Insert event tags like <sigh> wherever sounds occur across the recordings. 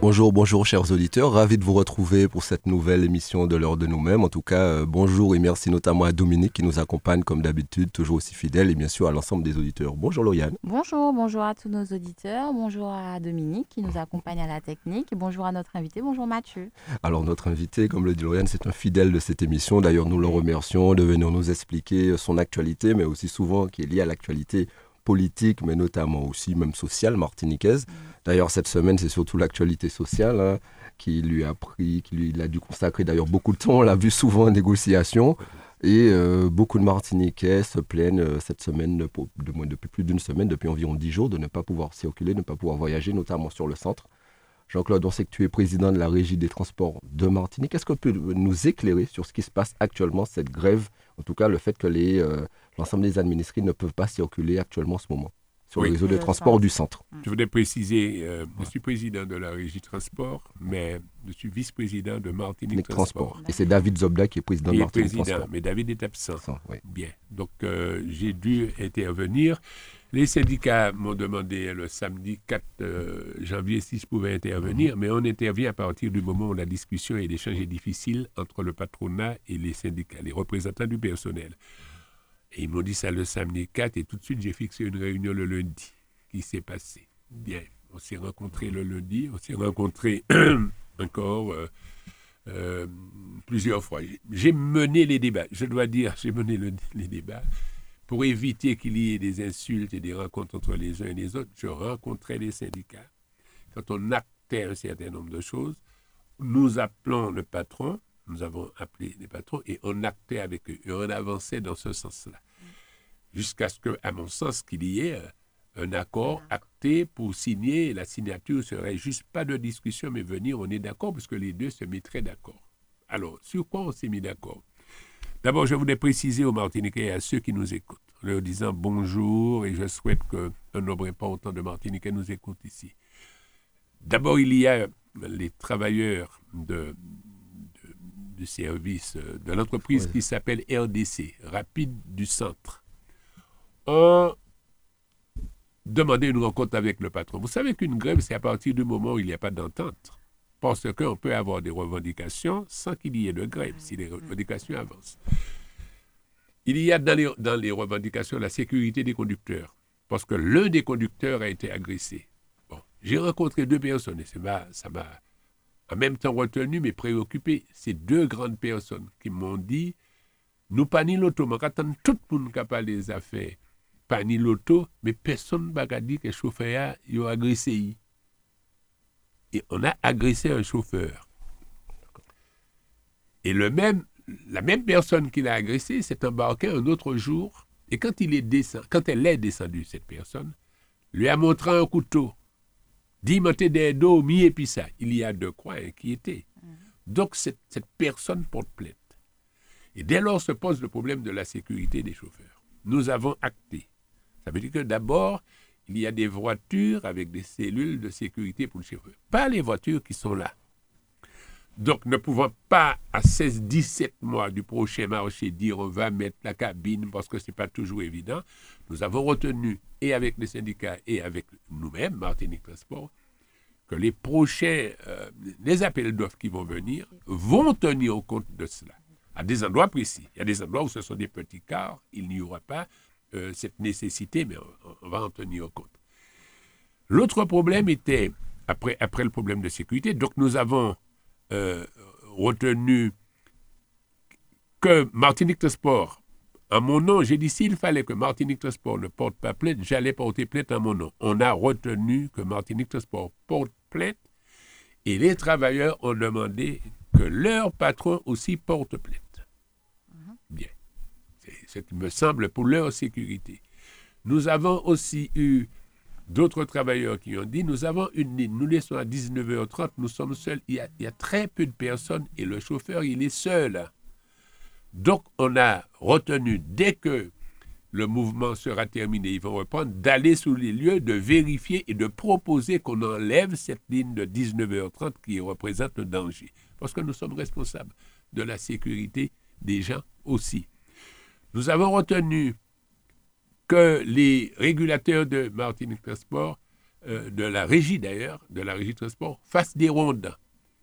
Bonjour, bonjour chers auditeurs, ravi de vous retrouver pour cette nouvelle émission de l'heure de nous-mêmes. En tout cas, euh, bonjour et merci notamment à Dominique qui nous accompagne comme d'habitude, toujours aussi fidèle et bien sûr à l'ensemble des auditeurs. Bonjour Lauriane. Bonjour, bonjour à tous nos auditeurs, bonjour à Dominique qui nous accompagne à la technique, bonjour à notre invité, bonjour Mathieu. Alors notre invité, comme le dit Lauriane, c'est un fidèle de cette émission. D'ailleurs, nous le remercions de venir nous expliquer son actualité, mais aussi souvent qui est liée à l'actualité politique, mais notamment aussi même sociale martiniquaise. D'ailleurs, cette semaine, c'est surtout l'actualité sociale hein, qui lui a pris, qui lui il a dû consacrer d'ailleurs beaucoup de temps. On l'a vu souvent en négociation. Et euh, beaucoup de Martiniquais se plaignent euh, cette semaine, de, de, depuis plus d'une semaine, depuis environ dix jours, de ne pas pouvoir circuler, de ne pas pouvoir voyager, notamment sur le centre. Jean-Claude, on sait que tu es président de la régie des transports de Martinique. Est-ce que tu peux nous éclairer sur ce qui se passe actuellement, cette grève, en tout cas le fait que les, euh, l'ensemble des administrés ne peuvent pas circuler actuellement en ce moment sur Oui. le réseau de Le transport du centre. Je voudrais préciser, euh, je suis président de la régie transport, mais je suis vice-président de Martinique Transport. Transport. Et c'est David Zobda qui est président Qui de est Martinique président, Transport. mais David est absent. Oui. Bien. Donc, euh, j'ai dû intervenir. Les syndicats m'ont demandé le samedi 4 euh, janvier si je pouvais intervenir, mais on intervient à partir du moment où la discussion et l'échange est difficile entre le patronat et les syndicats, les représentants du personnel. Et ils m'ont dit ça le samedi 4 et tout de suite j'ai fixé une réunion le lundi qui s'est passée. Bien, on s'est rencontrés le lundi, on s'est rencontrés <clears throat> encore euh, euh, plusieurs fois. J'ai mené les débats, je dois dire, j'ai mené le- les débats pour éviter qu'il y ait des insultes et des rencontres entre les uns et les autres. Je rencontrais les syndicats. Quand on actait un certain nombre de choses, nous appelons le patron, nous avons appelé les patrons et on actait avec eux et on avançait dans ce sens-là. Jusqu'à ce que, à mon sens, qu'il y ait euh, un accord acté pour signer. La signature serait juste pas de discussion, mais venir, on est d'accord, parce que les deux se mettraient d'accord. Alors, sur quoi on s'est mis d'accord? D'abord, je voulais préciser aux Martiniquais et à ceux qui nous écoutent, en leur disant bonjour et je souhaite qu'un nombre important de Martiniquais nous écoutent ici. D'abord, il y a les travailleurs de- du service, euh, de l'entreprise Oui. qui s'appelle RDC, Rapide du Centre, ont demandé une rencontre avec le patron. Vous savez qu'une grève, c'est à partir du moment où il n'y a pas d'entente. Parce qu'on peut avoir des revendications sans qu'il y ait de grève, si les revendications avancent. Il y a dans les, dans les revendications la sécurité des conducteurs, parce que l'un des conducteurs a été agressé. Bon, j'ai rencontré deux personnes et ça m'a en même temps retenu mais préoccupé. Ces deux grandes personnes qui m'ont dit nous pas ni l'auto, mais attendre tout le monde qui des affaires, pas ni l'auto, mais personne n'a dit que le chauffeur a a agressé. Et on a agressé un chauffeur. Et le même, la même personne qui l'a agressé s'est embarquée un autre jour. Et quand, il est descend, quand elle est descendue, cette personne, lui a montré un couteau. Dit, montez des dos, mi et puis ça. Il y a de quoi inquiéter. Donc, cette, cette personne porte plainte. Et dès lors se pose le problème de la sécurité des chauffeurs. Nous avons acté. Ça veut dire que d'abord, il y a des voitures avec des cellules de sécurité pour le chauffeur. Pas les voitures qui sont là. Donc, ne pouvant pas, à 16-17 mois du prochain marché, dire on va mettre la cabine parce que ce n'est pas toujours évident, nous avons retenu, et avec les syndicats et avec nous-mêmes, Martinique Transport, que les prochains, euh, les appels d'offres qui vont venir vont tenir compte de cela, à des endroits précis. Il y a des endroits où ce sont des petits cars, il n'y aura pas euh, cette nécessité, mais on, on va en tenir compte. L'autre problème était, après, après le problème de sécurité, donc nous avons euh, retenu que Martinique Transport, en mon nom, j'ai dit s'il fallait que Martinique Transport ne porte pas plainte, j'allais porter plainte en mon nom. On a retenu que Martinique Transport porte plainte et les travailleurs ont demandé que leur patron aussi porte plainte. Bien. C'est ce qui me semble pour leur sécurité. Nous avons aussi eu d'autres travailleurs qui ont dit nous avons une ligne, nous laissons à 19h30, nous sommes seuls, il y, a, très peu de personnes et le chauffeur, il est seul. Donc, on a retenu, dès que le mouvement sera terminé, ils vont reprendre, d'aller sur les lieux, de vérifier et de proposer qu'on enlève cette ligne de 19h30 qui représente le danger. Parce que nous sommes responsables de la sécurité des gens aussi. Nous avons retenu que les régulateurs de Martinique Transport, euh, de la régie d'ailleurs, de la régie Transport, fassent des rondes,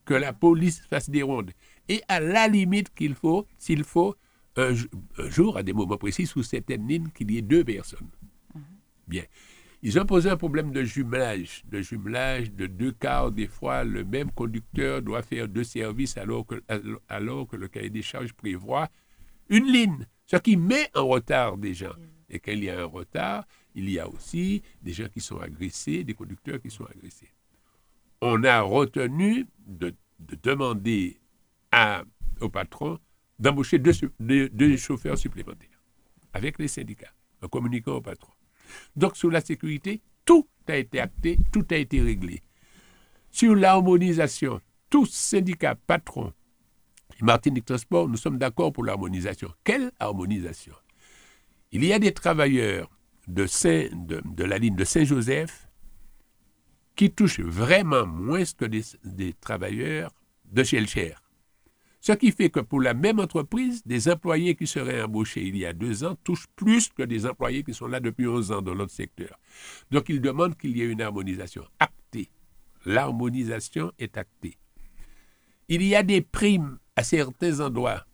que la police fasse des rondes. Et à la limite qu'il faut, s'il faut, un, jour, à des moments précis, sous certaines lignes, qu'il y ait deux personnes. Bien. Ils ont posé un problème de jumelage, de jumelage de deux quarts. Des fois, le même conducteur doit faire deux services alors que, alors que le cahier des charges prévoit une ligne, ce qui met en retard des gens. Et quand il y a un retard, il y a aussi des gens qui sont agressés, des conducteurs qui sont agressés. On a retenu de, de demander au patron d'embaucher deux, chauffeurs supplémentaires avec les syndicats, en communiquant au patron. Donc, sur la sécurité, tout a été acté, tout a été réglé. Sur l'harmonisation, tous syndicats, patrons, Martinique Transport, nous sommes d'accord pour l'harmonisation. Quelle harmonisation? Il y a des travailleurs de, la ligne de Saint-Joseph qui touchent vraiment moins que des, travailleurs de Shellcher. Ce qui fait que pour la même entreprise, des employés qui seraient embauchés il y a deux ans touchent plus que des employés qui sont là depuis 11 ans dans l'autre secteur. Donc ils demandent qu'il y ait une harmonisation actée. L'harmonisation est actée. Il y a des primes à certains endroits.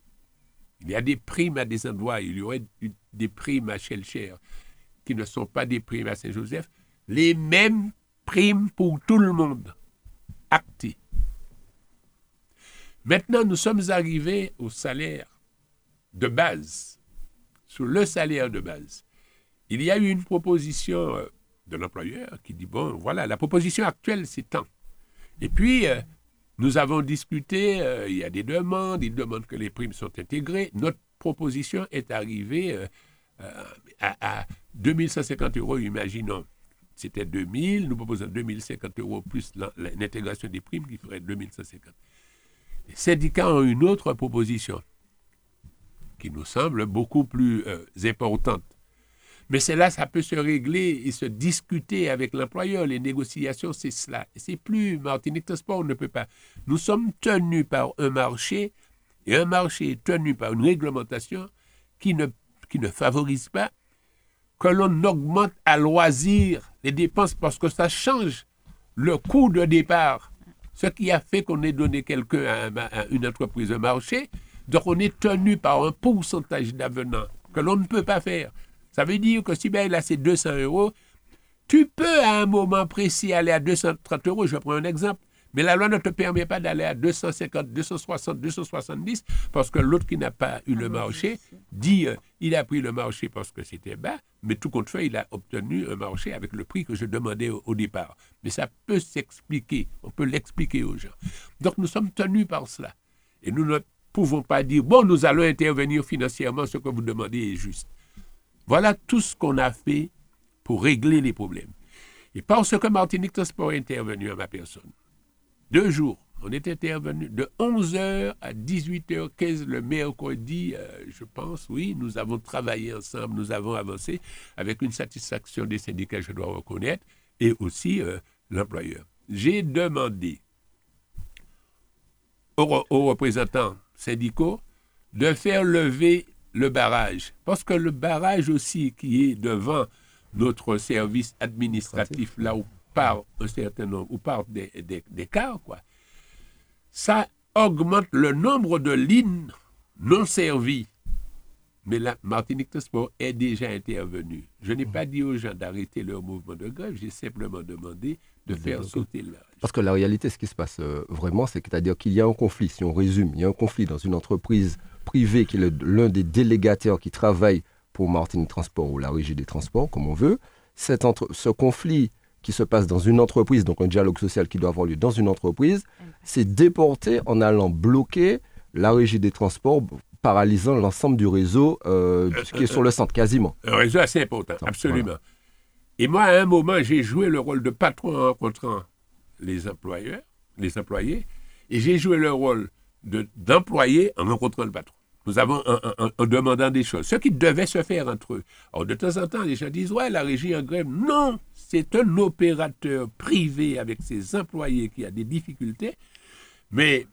Il y a des primes à des endroits. Il y aurait des primes à Shellcher qui ne sont pas des primes à Saint-Joseph. Les mêmes primes pour tout le monde. Actées. Maintenant, nous sommes arrivés au salaire de base, sur le salaire de base. Il y a eu une proposition euh, de l'employeur qui dit, bon, voilà, la proposition actuelle, c'est tant. Et puis, euh, nous avons discuté, euh, il y a des demandes, ils demandent que les primes sont intégrées. Notre proposition est arrivée euh, euh, à, à 2150 euros, imaginons. C'était 2000, nous proposons 2050 euros plus l'intégration des primes qui ferait 2150. Les syndicats ont une autre proposition qui nous semble beaucoup plus euh, importante. Mais cela, ça peut se régler et se discuter avec l'employeur. Les négociations, c'est cela. C'est plus Martinique Transport, on ne peut pas. Nous sommes tenus par un marché et un marché est tenu par une réglementation qui ne, favorise pas que l'on augmente à loisir les dépenses parce que ça change le coût de départ. Ce qui a fait qu'on ait donné quelqu'un à, un une entreprise de marché, donc on est tenu par un pourcentage d'avenant que l'on ne peut pas faire. Ça veut dire que si bien il a ses 200 euros, tu peux à un moment précis aller à 230 euros, je prends un exemple, mais la loi ne te permet pas d'aller à 250, 260, 270, parce que l'autre qui n'a pas eu le marché dit euh, il a pris le marché parce que c'était bas, mais tout compte fait, il a obtenu un marché avec le prix que je demandais au, au départ. Mais ça peut s'expliquer, on peut l'expliquer aux gens. Donc nous sommes tenus par cela. Et nous ne pouvons pas dire bon, nous allons intervenir financièrement, ce que vous demandez est juste. Voilà tout ce qu'on a fait pour régler les problèmes. Et parce que Martinique Transport est intervenu à ma personne, deux jours, on est intervenu de 11h à 18h15 le mercredi, euh, je pense, oui, nous avons travaillé ensemble, nous avons avancé avec une satisfaction des syndicats, je dois reconnaître, et aussi euh, l'employeur. J'ai demandé aux, re- aux représentants syndicaux de faire lever le barrage. Parce que le barrage aussi qui est devant notre service administratif, là où part un certain nombre, où partent des, des, des cars, quoi, ça augmente le nombre de lignes non servies. Mais la Martinique Transport est déjà intervenue. Je n'ai pas dit aux gens d'arrêter leur mouvement de grève, j'ai simplement demandé de faire sauter le barrage. Parce que la réalité, ce qui se passe euh, vraiment, c'est à dire qu'il y a un conflit, si on résume, il y a un conflit dans une entreprise privée qui est l'un des délégateurs qui travaille pour Martinique Transport ou la Régie des Transports, comme on veut. Cet entre- ce conflit qui se passe dans une entreprise, donc un dialogue social qui doit avoir lieu dans une entreprise, c'est déporté en allant bloquer la Régie des Transports, paralysant l'ensemble du réseau euh, qui est sur le centre, quasiment. Un réseau assez important, Attends, absolument. Et moi, à un moment, j'ai joué le rôle de patron en rencontrant les employeurs, les employés, et j'ai joué le rôle de- d'employé en rencontrant le patron. Nous avons en, en- en- en demandant des choses, ce qui devait se faire entre eux. Alors, de temps en temps, les gens disent, ouais, la régie en grève. Non, c'est un opérateur privé avec ses employés qui a des difficultés. Mais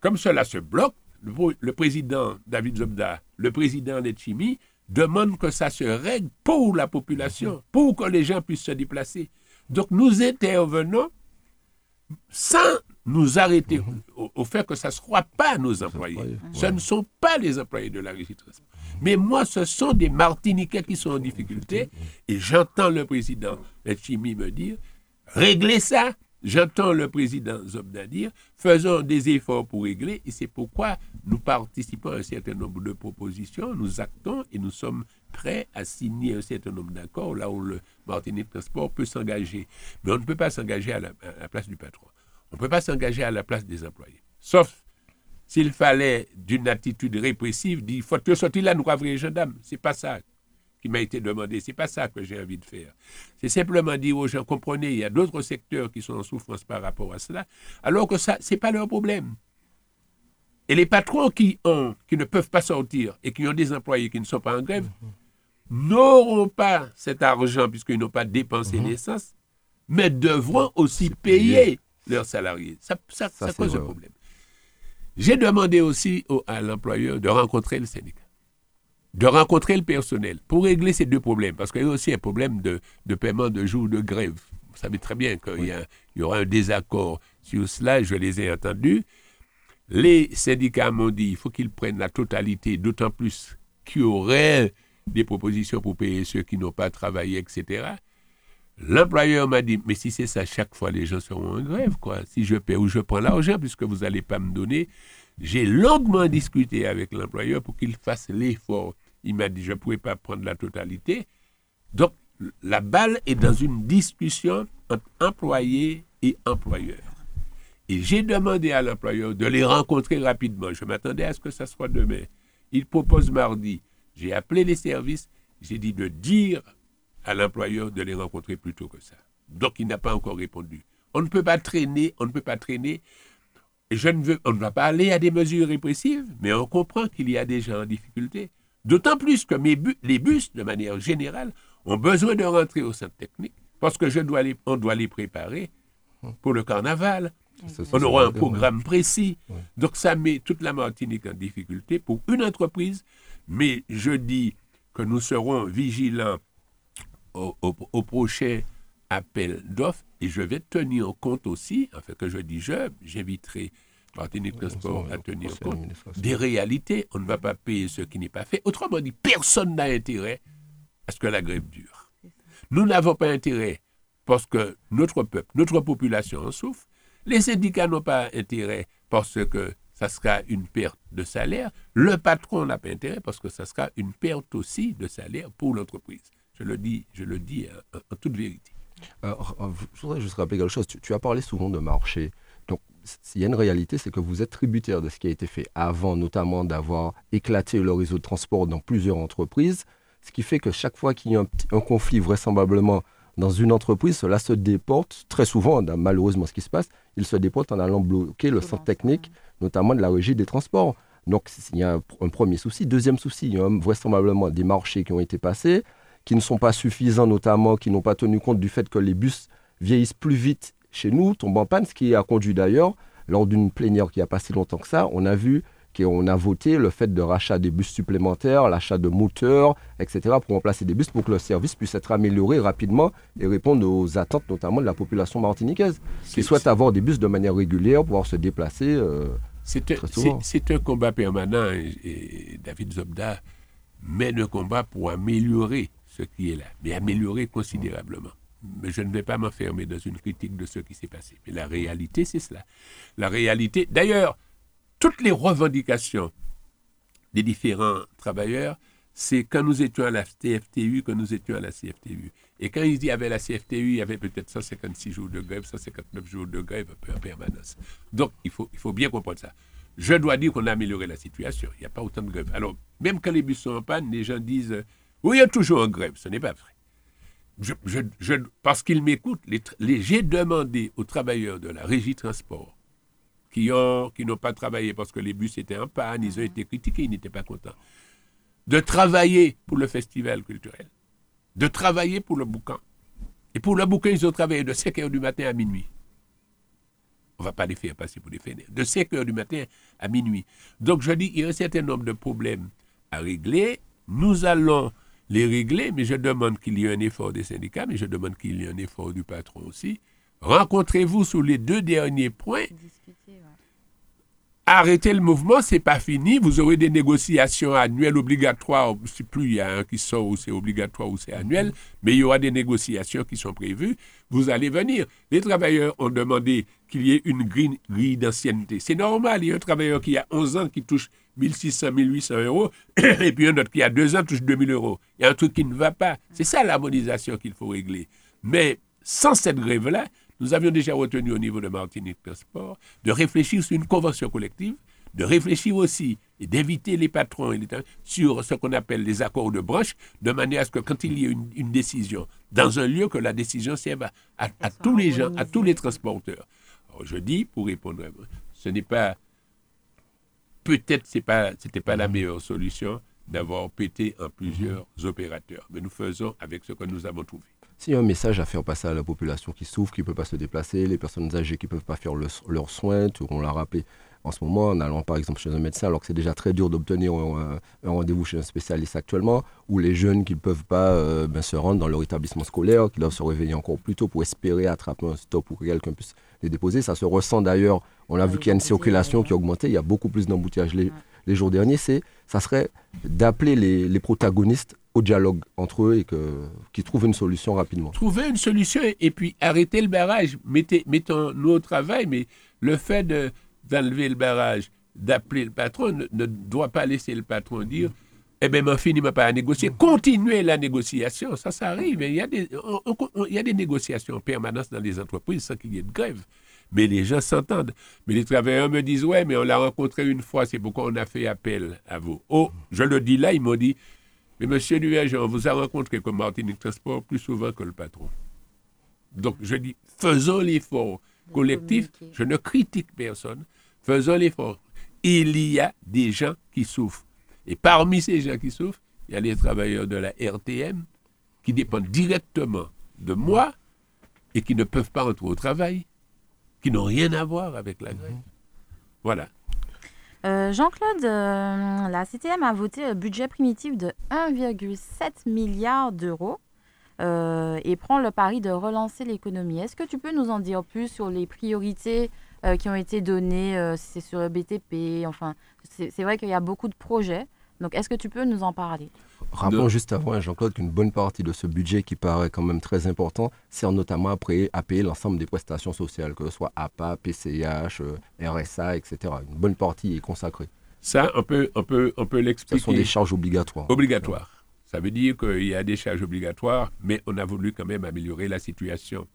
comme cela se bloque, le, le président David Zobda, le président Letchimi, demande que ça se règle pour la population, pour que les gens puissent se déplacer. Donc nous intervenons sans nous arrêter au, au fait que ça ne soit pas nos employés. Ce ne sont pas les employés de la régie de transport. Mais moi, ce sont des Martiniquais qui sont en difficulté et j'entends le président Letchimi me dire réglez ça. J'entends le président Zobda dire faisons des efforts pour régler et c'est pourquoi nous participons à un certain nombre de propositions, nous actons et nous sommes prêts à signer un certain nombre d'accords là où le Martinique Transport peut s'engager. Mais on ne peut pas s'engager à la place du patron. On ne peut pas s'engager à la place des employés. Sauf s'il fallait d'une attitude répressive, dire faut que sortir là, nous les gendarmes. C'est pas ça qui m'a été demandé. C'est pas ça que j'ai envie de faire. C'est simplement dire aux gens, comprenez, il y a d'autres secteurs qui sont en souffrance par rapport à cela, alors que ça, c'est pas leur problème. Et les patrons qui ont, qui ne peuvent pas sortir et qui ont des employés qui ne sont pas en grève, n'auront pas cet argent puisqu'ils n'ont pas dépensé l'essence, mais devront aussi payer leurs salariés. Ça, ça, Ça, ça c'est cause un problème. J'ai demandé aussi au- à l'employeur de rencontrer le syndicat, de rencontrer le personnel pour régler ces deux problèmes, parce qu'il y a aussi un problème de, de paiement de jours de grève. Vous savez très bien qu'il y, y aura un désaccord sur cela, je les ai entendus. Les syndicats m'ont dit qu'il faut qu'ils prennent la totalité, d'autant plus qu'il y aurait des propositions pour payer ceux qui n'ont pas travaillé, etc. L'employeur m'a dit, mais si c'est ça, chaque fois les gens seront en grève, quoi. Si je paie ou je prends l'argent, puisque vous n'allez pas me donner. J'ai longuement discuté avec l'employeur pour qu'il fasse l'effort. Il m'a dit, je ne pouvais pas prendre la totalité. Donc, la balle est dans une discussion entre employés et employeurs. Et j'ai demandé à l'employeur de les rencontrer rapidement. Je m'attendais à ce que ça soit demain. Il propose mardi. J'ai appelé les services. J'ai dit de dire à l'employeur de les rencontrer plus tôt que ça. Donc, il n'a pas encore répondu. On ne peut pas traîner, on ne peut pas traîner. Je ne veux, on ne va pas aller à des mesures répressives, mais on comprend qu'il y a des gens en difficulté. D'autant plus que mes bu- les bus, de manière générale, ont besoin de rentrer au centre technique parce que je dois les, on doit les préparer pour le carnaval. Ça, On aura un programme précis. Ouais. Donc ça met toute la Martinique en difficulté pour une entreprise. Mais je dis que nous serons vigilants au, au- au prochain appel d'offres et je vais tenir compte aussi, enfin que je dis je, j'inviterai Martinique Transport à tenir compte des réalités. On ne va pas payer ce qui n'est pas fait. Autrement dit, personne n'a intérêt à ce que la grève dure. Nous n'avons pas intérêt parce que notre peuple, notre population en souffre. Les syndicats n'ont pas intérêt parce que ça sera une perte de salaire. Le patron n'a pas intérêt parce que ça sera une perte aussi de salaire pour l'entreprise. Je le dis, je le dis en, en toute vérité. Euh, je voudrais juste rappeler quelque chose. Tu, as parlé souvent de marché. Donc, s'il y a une réalité, c'est que vous êtes tributaire de ce qui a été fait avant, notamment d'avoir éclaté le réseau de transport dans plusieurs entreprises. Ce qui fait que chaque fois qu'il y a un, conflit, vraisemblablement, dans une entreprise, cela se déporte très souvent, malheureusement, ce qui se passe, il se déporte en allant bloquer le centre technique, notamment de la régie des transports. Donc, il y a un, premier souci. Deuxième souci, il y a vraisemblablement des marchés qui ont été passés, qui ne sont pas suffisants, notamment, qui n'ont pas tenu compte du fait que les bus vieillissent plus vite chez nous, tombent en panne, ce qui a conduit d'ailleurs, lors d'une plénière qui a pas si longtemps que ça, on a vu qu'on a voté le fait de rachat des bus supplémentaires, l'achat de moteurs, etc., pour remplacer des bus pour que le service puisse être amélioré rapidement et répondre aux attentes notamment de la population martiniquaise, qui souhaite avoir des bus de manière régulière, pouvoir se déplacer. euh, C'est un, c'est combat permanent et, et David Zobda mène un combat pour améliorer qui est là, mais améliorer considérablement. Mais je ne vais pas m'enfermer dans une critique de ce qui s'est passé. Mais la réalité, c'est cela. La réalité, d'ailleurs, toutes les revendications des différents travailleurs, c'est quand nous étions à la TFTU, que nous étions à la CFTU. Et quand il y avait la CFTU, il y avait peut-être 156 jours de grève, 159 jours de grève un peu en permanence. Donc, il faut, il faut bien comprendre ça. Je dois dire qu'on a amélioré la situation. Il n'y a pas autant de grève. Alors, même quand les bus sont en panne, les gens disent Oui, il y a toujours en grève. Ce n'est pas vrai. Parce qu'ils m'écoutent, j'ai demandé aux travailleurs de la régie transport qui qui n'ont pas travaillé parce que les bus étaient en panne, ils ont été critiqués, ils n'étaient pas contents. De travailler pour le festival culturel, de travailler pour le bouquin. Et pour le bouquin, ils ont travaillé de 5 heures du matin à minuit. On ne va pas les faire passer pour des fainéants. De 5 heures du matin à minuit. Donc je dis, il y a un certain nombre de problèmes à régler. Nous allons les régler, mais je demande qu'il y ait un effort des syndicats, mais je demande qu'il y ait un effort du patron aussi. Rencontrez-vous sur les deux derniers points. Arrêtez le mouvement, c'est pas fini. Vous aurez des négociations annuelles obligatoires. Je plus, il y a un qui sort où c'est obligatoire ou c'est annuel, mais il y aura des négociations qui sont prévues. Vous allez venir. Les travailleurs ont demandé qu'il y ait une grille, d'ancienneté. C'est normal. Il y a un travailleur qui a 11 ans qui touche 1600, 1800 euros, <coughs> et puis un autre qui a 2 ans touche 2000 euros. Il y a un truc qui ne va pas. C'est ça l'harmonisation qu'il faut régler. Mais sans cette grève-là, nous avions déjà retenu au niveau de Martinique Transport de réfléchir sur une convention collective, de réfléchir aussi et d'éviter les patrons et les sur ce qu'on appelle les accords de branche, de manière à ce que quand il y a une, une décision dans un lieu, que la décision serve à, tous les gens, à tous les transporteurs. Alors, je dis, pour répondre, à- ce n'est pas, peut-être c'est pas, c'était pas la meilleure solution d'avoir pété en plusieurs opérateurs, mais nous faisons avec ce que nous avons trouvé. S'il y a un message à faire passer à la population qui souffre, qui ne peut pas se déplacer, les personnes âgées qui ne peuvent pas faire le- leurs soins, tout, on l'a rappelé en ce moment, en allant par exemple chez un médecin, alors que c'est déjà très dur d'obtenir un, un rendez-vous chez un spécialiste actuellement, ou les jeunes qui ne peuvent pas euh, ben, se rendre dans leur établissement scolaire, qui doivent se réveiller encore plus tôt pour espérer attraper un stop pour que quelqu'un puisse les déposer. Ça se ressent d'ailleurs, on a vu qu'il y a une circulation qui a augmenté, il y a beaucoup plus d'embouteillages les, jours derniers, c'est, ça serait d'appeler les, les protagonistes au dialogue entre eux et que, qu'ils trouvent une solution rapidement. Trouver une solution et, et puis arrêter le barrage. Mettez, mettons-nous au travail, mais le fait de, d'enlever le barrage, d'appeler le patron, ne, doit pas laisser le patron dire Eh bien, mon fini m'a pas à négocier. Continuez la négociation, ça, ça arrive. Il y, a des, il y a des négociations en permanence dans les entreprises sans qu'il y ait de grève. Mais les gens s'entendent. Mais les travailleurs me disent Ouais, mais on l'a rencontré une fois, c'est pourquoi on a fait appel à vous. Oh, je le dis là, ils m'ont dit Mais monsieur Nuagen, on vous a rencontré comme Martinique Transport plus souvent que le patron. Donc, je dis Faisons l'effort collectif. Je ne critique personne. Faisons l'effort. Il y a des gens qui souffrent. Et parmi ces gens qui souffrent, il y a les travailleurs de la RTM qui dépendent directement de moi et qui ne peuvent pas entrer au travail, qui n'ont rien à voir avec la grève. Voilà. Euh, Jean-Claude, euh, la CTM a voté un budget primitif de 1,7 milliard d'euros euh, et prend le pari de relancer l'économie. Est-ce que tu peux nous en dire plus sur les priorités euh, qui ont été données euh, si C'est sur le BTP, enfin, c'est vrai qu'il y a beaucoup de projets. Donc, est-ce que tu peux nous en parler? Rappelons De- juste avant, hein, Jean-Claude, qu'une bonne partie de ce budget qui paraît quand même très important sert notamment à payer, à payer l'ensemble des prestations sociales, que ce soit APA, PCH, RSA, etc. Une bonne partie est consacrée. Ça, on peut, on peut, on peut Ce sont l'expliquer. des charges obligatoires. Obligatoire. Ça veut dire qu'il y a des charges obligatoires, mais on a voulu quand même améliorer la situation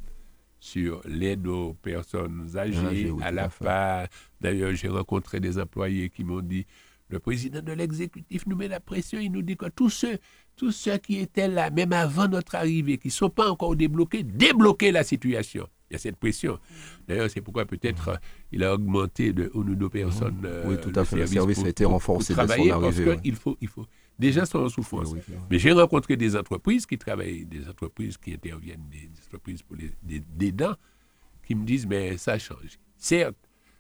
sur l'aide aux personnes âgées, oui, à la. FA. D'ailleurs, j'ai rencontré des employés qui m'ont dit le président de l'exécutif nous met la pression, il nous dit que tous ceux, tous ceux qui étaient là, même avant notre arrivée, qui ne sont pas encore débloqués, débloquer la situation. Il y a cette pression. D'ailleurs, c'est pourquoi peut-être euh, il a augmenté de une ou deux personnes. euh, Oui, tout à fait. Le service pour- a été renforcé dès son travailler parce arrivée, ouais. faut, il faut. Des gens sont en souffrance. Oui, oui. Mais j'ai rencontré des entreprises qui travaillent, des entreprises qui interviennent, des entreprises pour les, des, des dents, qui me disent, mais ça change. Certes,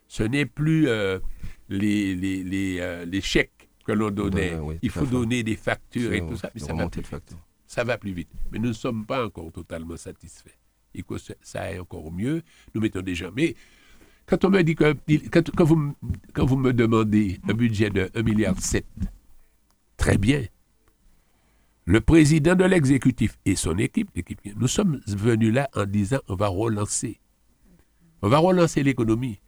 ce n'est plus euh, les, les, les, euh, les chèques que l'on donnait. Il faut fait. donner des factures et tout ça, mais ça va, plus vite. ça va plus vite. Mais nous ne sommes pas encore totalement satisfaits. Faut que ça- aille encore mieux. Nous mettons des gens. Mais quand on me dit que, quand, quand vous, quand vous me demandez un budget de 1,7 milliard, très bien. Le président de l'exécutif et son équipe, l'équipe, nous sommes venus là en disant on va relancer. On va relancer l'économie.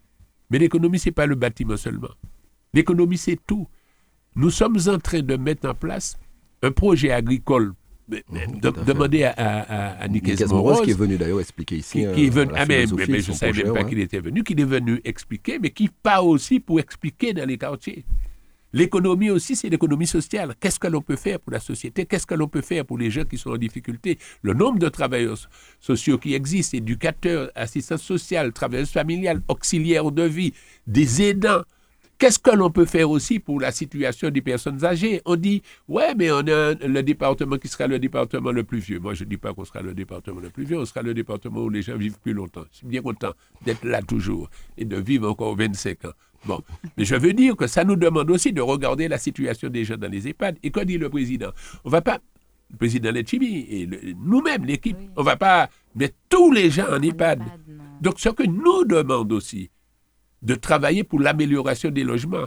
Mais l'économie, ce n'est pas le bâtiment seulement. L'économie, c'est tout. Nous sommes en train de mettre en place un projet agricole. Mhm, de- demandez à, à, à, Nicaise Moros, qui est venu d'ailleurs expliquer ici. qui, hein, qui est venu. Ah, mais, je ne savais même pas ouais. qu'il était venu, qu'il est venu expliquer, mais qui part aussi pour expliquer dans les quartiers. L'économie aussi, c'est l'économie sociale. Qu'est-ce que l'on peut faire pour la société? Qu'est-ce que l'on peut faire pour les gens qui sont en difficulté? Le nombre de travailleurs sociaux qui existent, éducateurs, assistants sociaux, travailleurs familiales, auxiliaires de vie, des aidants. Qu'est-ce que l'on peut faire aussi pour la situation des personnes âgées? On dit, ouais, mais on a le département qui sera le département le plus vieux. Moi, je ne dis pas qu'on sera le département le plus vieux, on sera le département où les gens vivent plus longtemps. Je suis bien content d'être là toujours et de vivre encore 25 ans. Bon, mais je veux dire que ça nous demande aussi de regarder la situation des gens dans les EHPAD. Et que dit le président On va pas, le président Letchimi et nous-mêmes, l'équipe, Oui. on va pas mettre tous les gens en EHPAD. Donc, ce que nous demande aussi, de travailler pour l'amélioration des logements.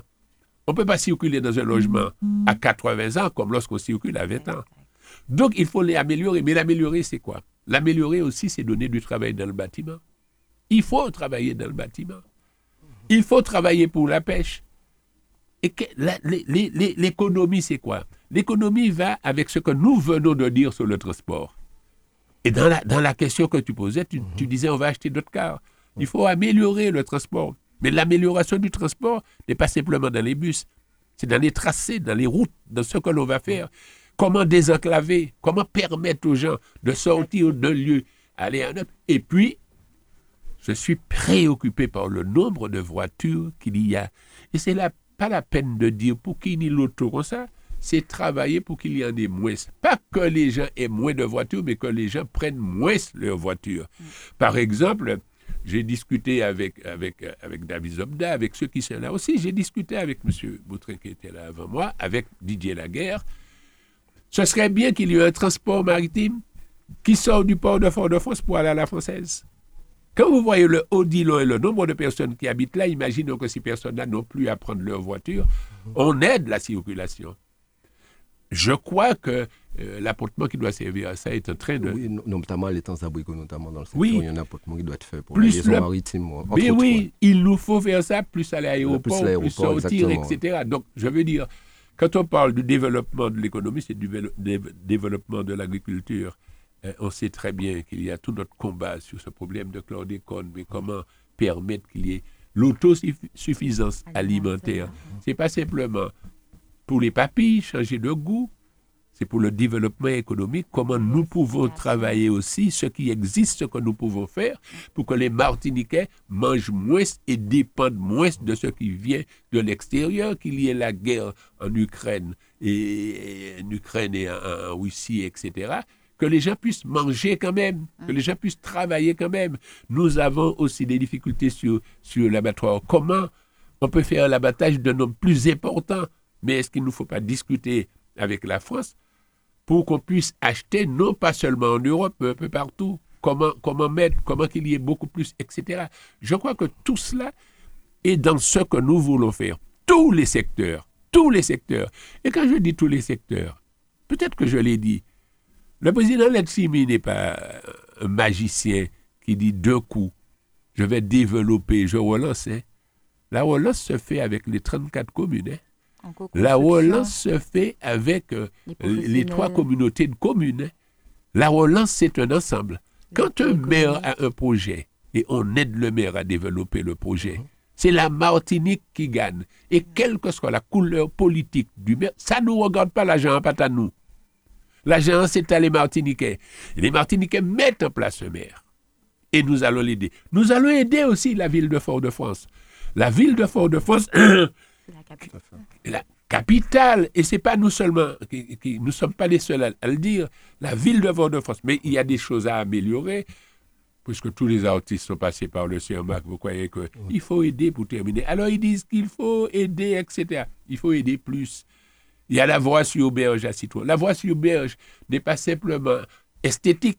On ne peut pas circuler dans un logement à 80 ans comme lorsqu'on circule à 20 ans. Donc, il faut l'améliorer. Mais l'améliorer, c'est quoi? L'améliorer aussi, c'est donner du travail dans le bâtiment. Il faut travailler dans le bâtiment. Il faut travailler pour la pêche. Et l'économie, c'est quoi? L'économie va avec ce que nous venons de dire sur le transport. Et dans la, dans la question que tu posais, tu, tu disais on va acheter d'autres cars. Il faut améliorer le transport. Mais l'amélioration du transport n'est pas simplement dans les bus. C'est dans les tracés, dans les routes, dans ce que l'on va faire. Comment désenclaver, comment permettre aux gens de sortir d'un lieu, aller à un autre. Et puis, je suis préoccupé par le nombre de voitures qu'il y a. Et c'est là pas la peine de dire pour qui ni l'auto comme ça, c'est travailler pour qu'il y en ait moins. Pas que les gens aient moins de voitures, mais que les gens prennent moins leurs voitures. Par exemple, j'ai discuté avec David Zobda, avec ceux qui sont là aussi. J'ai discuté avec M. Boutrin qui était là avant moi, avec Didier Laguerre. Ce serait bien qu'il y ait un transport maritime qui sort du port de Fort-de-France pour aller à la Française. Quand vous voyez le Odilon et le nombre de personnes qui habitent là, imaginons que ces personnes-là n'ont plus à prendre leur voiture, on aide la circulation. Je crois que euh, l'apportement qui doit servir à ça est en train de... Oui, no- notamment les temps abricots, notamment dans le secteur, Oui. il y a un apportement qui doit être fait pour Plus la liaison le- maritime. entre Mais autres, oui, ouais. il nous faut faire ça, plus à l'aéroport, plus, l'aéroport, sortir, etc. Donc, je veux dire, quand on parle du développement de l'économie, c'est du développement de l'agriculture. Euh, on sait très bien qu'il y a tout notre combat sur ce problème de chlordécone, mais comment permettre qu'il y ait l'autosuffisance Alimentaire. C'est pas simplement pour les papilles, changer de goût, c'est pour le développement économique, comment nous pouvons travailler aussi, ce qui existe, ce que nous pouvons faire, pour que les Martiniquais mangent moins et dépendent moins de ce qui vient de l'extérieur, qu'il y ait la guerre en Ukraine et, et en Ukraine et en, en Russie, etc. Que les gens puissent manger quand même, que les gens puissent travailler quand même. Nous avons aussi des difficultés sur, l'abattoir. Comment on peut faire l'abattage d'un homme plus important? Mais est-ce qu'il ne faut pas discuter avec la France pour qu'on puisse acheter, non pas seulement en Europe, mais un peu partout? Comment, comment mettre, comment qu'il y ait beaucoup plus, etc. Je crois que tout cela est dans ce que nous voulons faire. Tous les secteurs, tous les secteurs. Et quand je dis tous les secteurs, peut-être que je l'ai dit, le président Letsimi n'est pas un magicien qui dit deux coups, je vais développer, je relance. hein. La relance se fait avec les 34 communes. hein. La relance se fait avec euh, les les trois communautés de communes. hein. La relance, c'est un ensemble. Quand un maire a un projet et on aide le maire à développer le projet, c'est la Martinique qui gagne. Et quelle que soit la couleur politique du maire, ça ne nous regarde pas l'argent, pas à nous. L'argent, c'est à les Martiniquais. Les Martiniquais mettent en place un maire. Et nous allons l'aider. Nous allons aider aussi la ville de Fort-de-France. La ville de Fort-de-France C'est <coughs> la capitale. <coughs> la capitale, et c'est pas nous seulement, qui, qui- nous ne sommes pas les seuls à, à le dire, la ville de Fort-de-France. Mais il y a des choses à améliorer, puisque tous les artistes sont passés par le CERMAC, vous croyez qu'il faut aider pour terminer. Alors ils disent qu'il faut aider, etc. Il faut aider plus. Il y a la voie sur berge à Citron. La voie sur berge n'est pas simplement esthétique.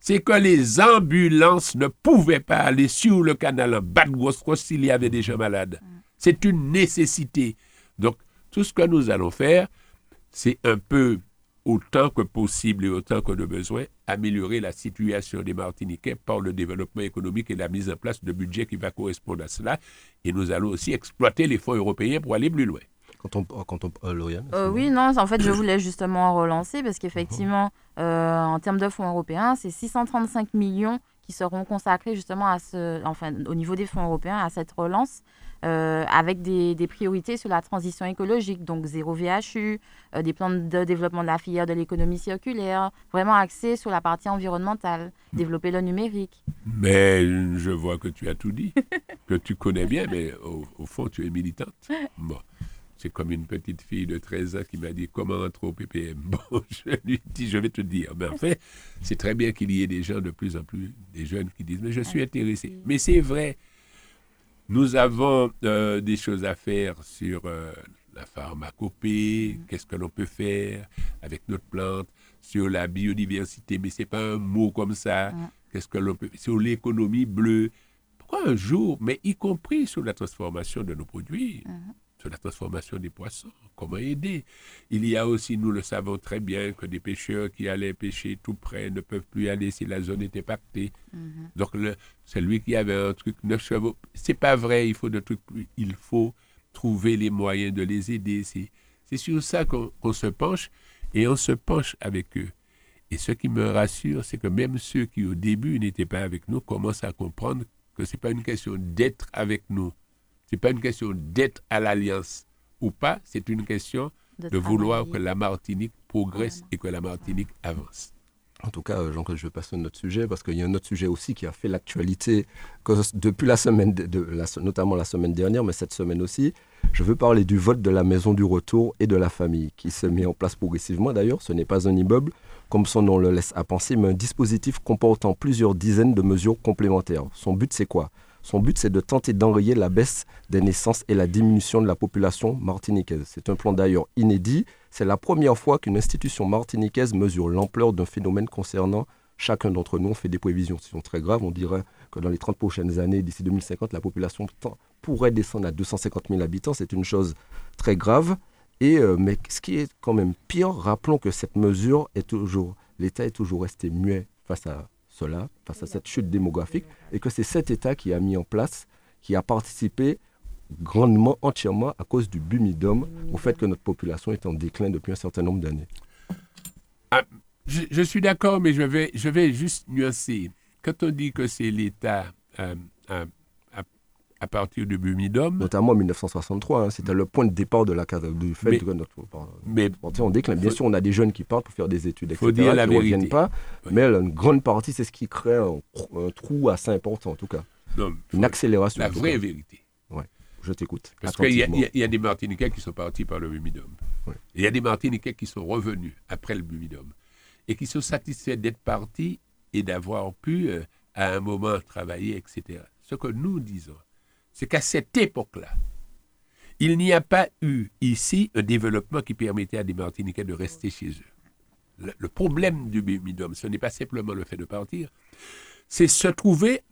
C'est que les ambulances ne pouvaient pas aller sur le canal en bas de grosse s'il y avait des gens malades. C'est une nécessité. Donc, tout ce que nous allons faire, c'est un peu, autant que possible et autant que de besoin, améliorer la situation des Martiniquais par le développement économique et la mise en place de budgets qui va correspondre à cela. Et nous allons aussi exploiter les fonds européens pour aller plus loin. Quand on, quand on, euh, Lauriane, Euh, oui, non, en fait, je voulais justement relancer parce qu'effectivement, euh, en termes de fonds européens, c'est 635 millions qui qui seront consacrés justement à ce, enfin, au niveau des fonds européens, à cette relance. euh, avec des, des priorités sur la transition écologique, donc zéro VHU, euh, des plans de développement de la filière de l'économie circulaire, vraiment axés sur la partie environnementale, développer le numérique. Mais je vois que tu as tout dit, que tu connais bien, mais au, au fond, tu es militante. Bon, c'est comme une petite fille de 13 ans qui m'a dit comment entrer au PPM. Bon, je lui dis, je vais te dire. Mais en fait, c'est très bien qu'il y ait des gens de plus en plus, des jeunes qui disent, mais je suis intéressé. Mais c'est vrai, nous avons euh, des choses à faire sur euh, la pharmacopée, qu'est-ce que l'on peut faire avec notre plante, sur la biodiversité, mais c'est pas un mot comme ça. Mm. Qu'est-ce que l'on peut sur l'économie bleue. Pourquoi un jour, mais y compris sur la transformation de nos produits, Mhm. Sur la transformation des poissons, comment aider Il y a aussi, nous le savons très bien, que des pêcheurs qui allaient pêcher tout près ne peuvent plus aller si la zone était pactée. Mhm. Donc, le, celui qui avait un truc neuf chevaux, c'est pas vrai, il faut de trucs plus. Il faut trouver les moyens de les aider. C'est, c'est sur ça qu'on, qu'on se penche et on se penche avec eux. Et ce qui me rassure, c'est que même ceux qui au début n'étaient pas avec nous commencent à comprendre que c'est pas une question d'être avec nous. C'est pas une question d'être à l'alliance ou pas, c'est une question de vouloir que la Martinique progresse et que la Martinique avance. En tout cas, euh, Jean-Claude, je vais passer à un autre sujet parce qu'il y a un autre sujet aussi qui a fait l'actualité depuis la semaine, de, de- la- notamment la semaine dernière, mais cette semaine aussi. Je veux parler du vote de la maison du retour et de la famille qui se met en place progressivement. D'ailleurs, ce n'est pas un immeuble, comme son nom le laisse à penser, mais un dispositif comportant plusieurs dizaines de mesures complémentaires. Son but, c'est quoi? Son but, c'est de tenter d'enrayer la baisse des naissances et la diminution de la population martiniquaise. C'est un plan d'ailleurs inédit. C'est la première fois qu'une institution martiniquaise mesure l'ampleur d'un phénomène concernant chacun d'entre nous. On fait des prévisions qui sont très graves. On dirait que dans les 30 prochaines années, d'ici 2050, la population pourrait descendre à 250 000 habitants. C'est une chose très grave. Et, euh, mais ce qui est quand même pire, rappelons que cette mesure est toujours, l'État est toujours resté muet face à cela, face à cette chute démographique, et que c'est cet État qui a mis en place, qui a participé grandement, entièrement à cause du bumidum, au fait que notre population est en déclin depuis un certain nombre d'années. Je, je suis d'accord, mais je vais, je vais juste nuancer. Quand on dit que c'est l'État euh, à, à- partir du Bumidum, Notamment en 1963, hein, c'était le point de départ de la cata- du fait Mais- que notre mais parti en déclin. Bien Faut- sûr, on a des jeunes qui partent pour faire des études, etc., Faut dire la qui ne reviennent pas, Oui. mais une grande partie, c'est ce qui crée un, un trou assez important, en tout cas. non, Une accélération. la vraie cas. vérité. Je t'écoute. Parce qu'il y, a- y y des Martiniquais qui sont partis par le Bumidum. Ouais. Il y a des Martiniquais qui sont revenus après le Bumidum et qui sont satisfaits d'être partis et d'avoir pu, euh, à un moment, travailler, etc. Ce que nous disons, c'est qu'à cette époque-là, il n'y a pas eu ici un développement qui permettait à des Martiniquais de rester chez eux. Le, problème du Bumidum, ce n'est pas simplement le fait de partir, c'est se trouver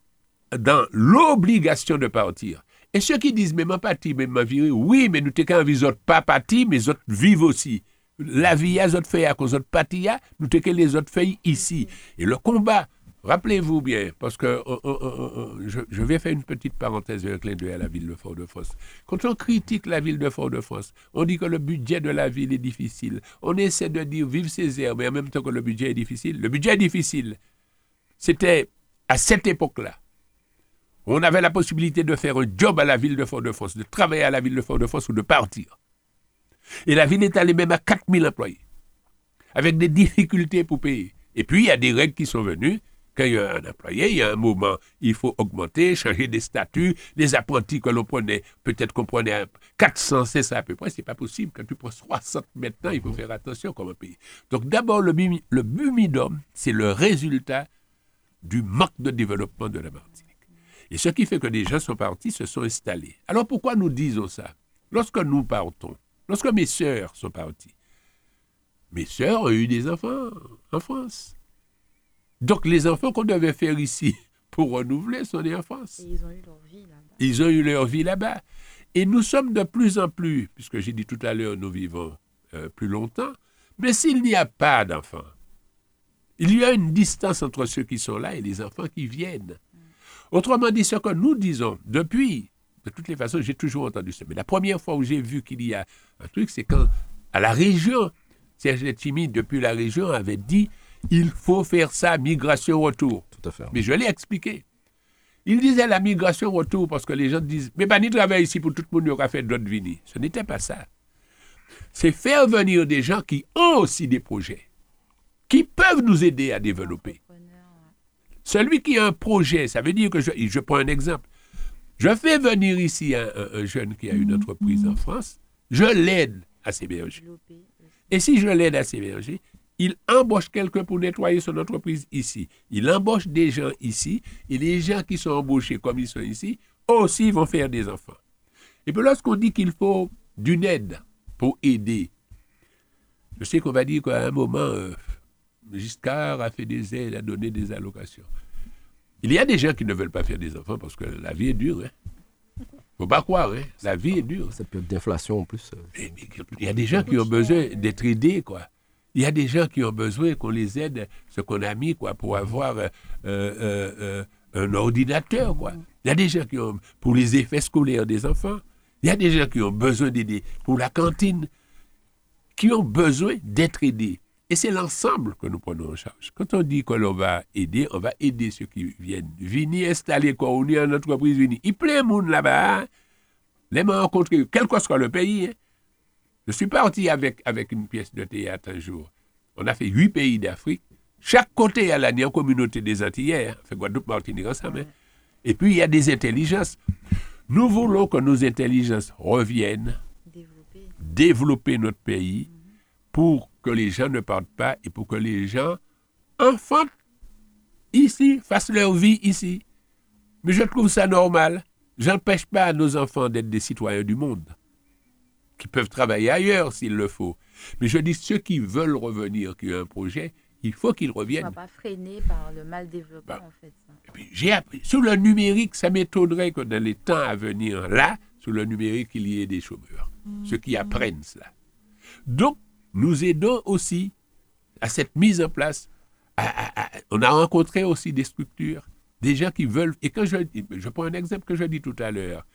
dans l'obligation de partir. Et ceux qui disent, mais ma partie, mais ma vie, oui, mais nous t'es qu'un pas parti, mais autres vivent aussi. La vie a autres fait à cause autres partis, nous t'es que les autres fait ici. Et le combat, rappelez-vous bien, parce que euh, euh, euh, je, vais faire une petite parenthèse un clin d'œil à la ville de Fort-de-France. Quand on critique la ville de Fort-de-France, on dit que le budget de la ville est difficile. On essaie de dire vive Césaire, mais en même temps que le budget est difficile. Le budget est difficile. C'était à cette époque-là. On avait la possibilité de faire un job à la ville de Fort-de-France, de travailler à la ville de Fort-de-France ou de partir. Et la ville est allée même à 4000 employés, avec des difficultés pour payer. Et puis, il y a des règles qui sont venues. Quand il y a un employé, il y a un moment, il faut augmenter, changer des statuts. Les apprentis que l'on prenait, peut-être qu'on prenait à 400, c'est ça à peu près, c'est pas possible. Quand tu prends 60 maintenant, il faut faire attention comme un pays. Donc d'abord, le, le bumidum, c'est le résultat du manque de développement de la Martinique. Et ce qui fait que des gens sont partis, se sont installés. Alors pourquoi nous disons ça? Lorsque nous partons, lorsque mes sœurs sont parties, mes sœurs ont eu des enfants en France. Donc les enfants qu'on devait faire ici <laughs> pour renouveler sont nés en France. Et ils ont eu leur vie là-bas. Ils ont eu leur vie là-bas. Et nous sommes de plus en plus, puisque j'ai dit tout à l'heure, nous vivons euh, plus longtemps, mais s'il n'y a pas d'enfants, il y a une distance entre ceux qui sont là et les enfants qui viennent. Autrement dit, ce que nous disons depuis, de toutes les façons, j'ai toujours entendu ça, mais la première fois où j'ai vu qu'il y a un truc, c'est quand, à la région, Serge Letchimi, depuis la région, avait dit il faut faire ça, migration-retour. Tout à fait. Mais je l'ai expliqué. Il disait la migration-retour parce que les gens disent, mais pas ni travailler ici pour tout le monde, il aura fait d'autres vignes. Ce n'était pas ça. C'est faire venir des gens qui ont aussi des projets, qui peuvent nous aider à développer. Celui qui a un projet, ça veut dire que je, je prends un exemple. Je fais venir ici un, un- un jeune qui a une entreprise en France, je l'aide à s'héberger. Et si je l'aide à s'héberger, il embauche quelqu'un pour nettoyer son entreprise ici. Il embauche des gens ici, et les gens qui sont embauchés comme ils sont ici, aussi vont faire des enfants. Et puis lorsqu'on dit qu'il faut d'une aide pour aider, je sais qu'on va dire qu'à un moment, euh, Giscard a fait des aides, a donné des allocations. Il y a des gens qui ne veulent pas faire des enfants parce que la vie est dure. Hein. Faut pas croire, hein. la vie est dure. Cette période d'inflation en plus. euh, Il y a des gens qui ont besoin d'être aidés, quoi. Il y a des gens qui ont besoin qu'on les aide, ce qu'on a mis, quoi, pour avoir euh, euh, euh, un ordinateur, quoi. Il y a des gens qui ont, pour les effets scolaires des enfants, il y a des gens qui ont besoin d'aider pour la cantine, qui ont besoin d'être aidés. Et c'est l'ensemble que nous prenons en charge. Quand on dit que l'on va aider, on va aider ceux qui viennent. Venir installer quoi, on est en entreprise, venir. Il plein de monde là-bas. hein. Les m'ont rencontré, quel que soit le pays. hein. Je suis parti avec, avec une pièce de théâtre un jour. On a fait huit pays d'Afrique. Chaque côté a la en communauté des Antillais. hein. Fait Guadeloupe, Martinique ensemble. hein. Et puis, il y a des intelligences. Nous voulons que nos intelligences reviennent Développer. développer notre pays pour que les gens ne partent pas et pour que les gens enfantent ici, fassent leur vie ici. Mais je trouve ça normal. J'empêche pas à nos enfants d'être des citoyens du monde, qui peuvent travailler ailleurs s'il le faut. Mais je dis ceux qui veulent revenir, qui ont un projet, il faut qu'ils On ne reviennent. va pas freiner par le mal développement, Bah. en fait. J'ai appris. Sur le numérique, ça m'étonnerait que dans les temps à venir, là, sur le numérique, il y ait des chômeurs. Ceux qui apprennent cela. Donc, nous aidons aussi à cette mise en place. à- à- à- on a rencontré aussi des structures, des gens qui veulent. Et quand je, je prends un exemple que je dis tout à l'heure,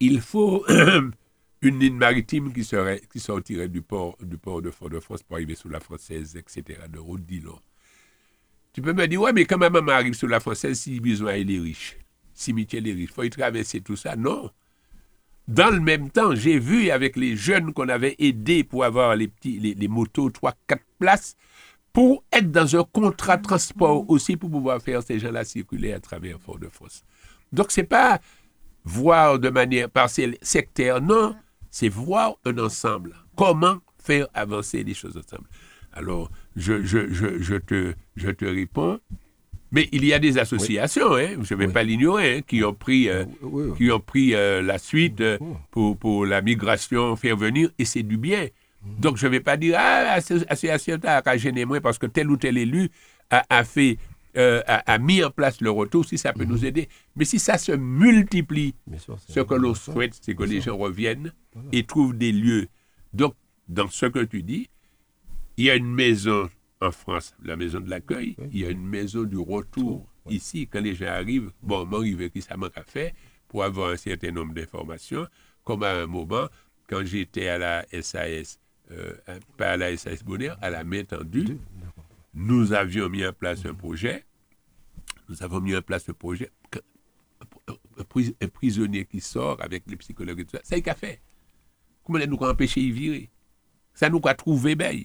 il faut <clears throat> une ligne maritime qui, sortirait du port, du port de Fort-de-France pour arriver sous la française, etc., de route. Tu peux me dire, ouais, mais quand ma maman arrive sur la française, si besoin, elle est riche. Si Michel est riche, faut y traverser tout ça. Non. Dans le même temps, j'ai vu avec les jeunes qu'on avait aidés pour avoir les, petits, les motos 3-4 places, pour être dans un contrat de transport aussi, pour pouvoir faire ces gens-là circuler à travers Fort-de-France. Donc, c'est pas voir de manière partielle sectaire, non, c'est voir un ensemble. Comment faire avancer les choses ensemble. Alors, je, je, je, je te, je te réponds. Mais il y a des associations, hein, je ne vais Oui. pas l'ignorer, hein, qui ont pris, euh, oui, qui ont pris euh, la suite euh, Oh. pour, pour la migration, faire venir, et c'est du bien. Donc, je ne vais pas dire, ah, l'association a gêné moins parce que tel ou tel élu a, a fait, euh, a, a mis en place le retour, si ça peut nous aider. Mais si ça se multiplie, sûr, ce que l'on souhaite, c'est que les gens reviennent et trouvent des lieux. Donc, dans ce que tu dis, il y a une maison en France, la maison de l'accueil, Oui. il y a une maison du retour Oui. ici, quand les gens arrivent, bon, m'arrive qui ça manque à faire pour avoir un certain nombre d'informations, comme à un moment, quand j'étais à la SAS, euh, hein, pas à la SAS Bonheur, à la main tendue. Nous avions mis en place un projet. Nous avons mis en place un projet. un- un pris- un prisonnier qui sort avec les psychologues et tout ça, ça y qu'a fait. Comment est-ce nous empêcher y virer? Ça nous a trouvé belle.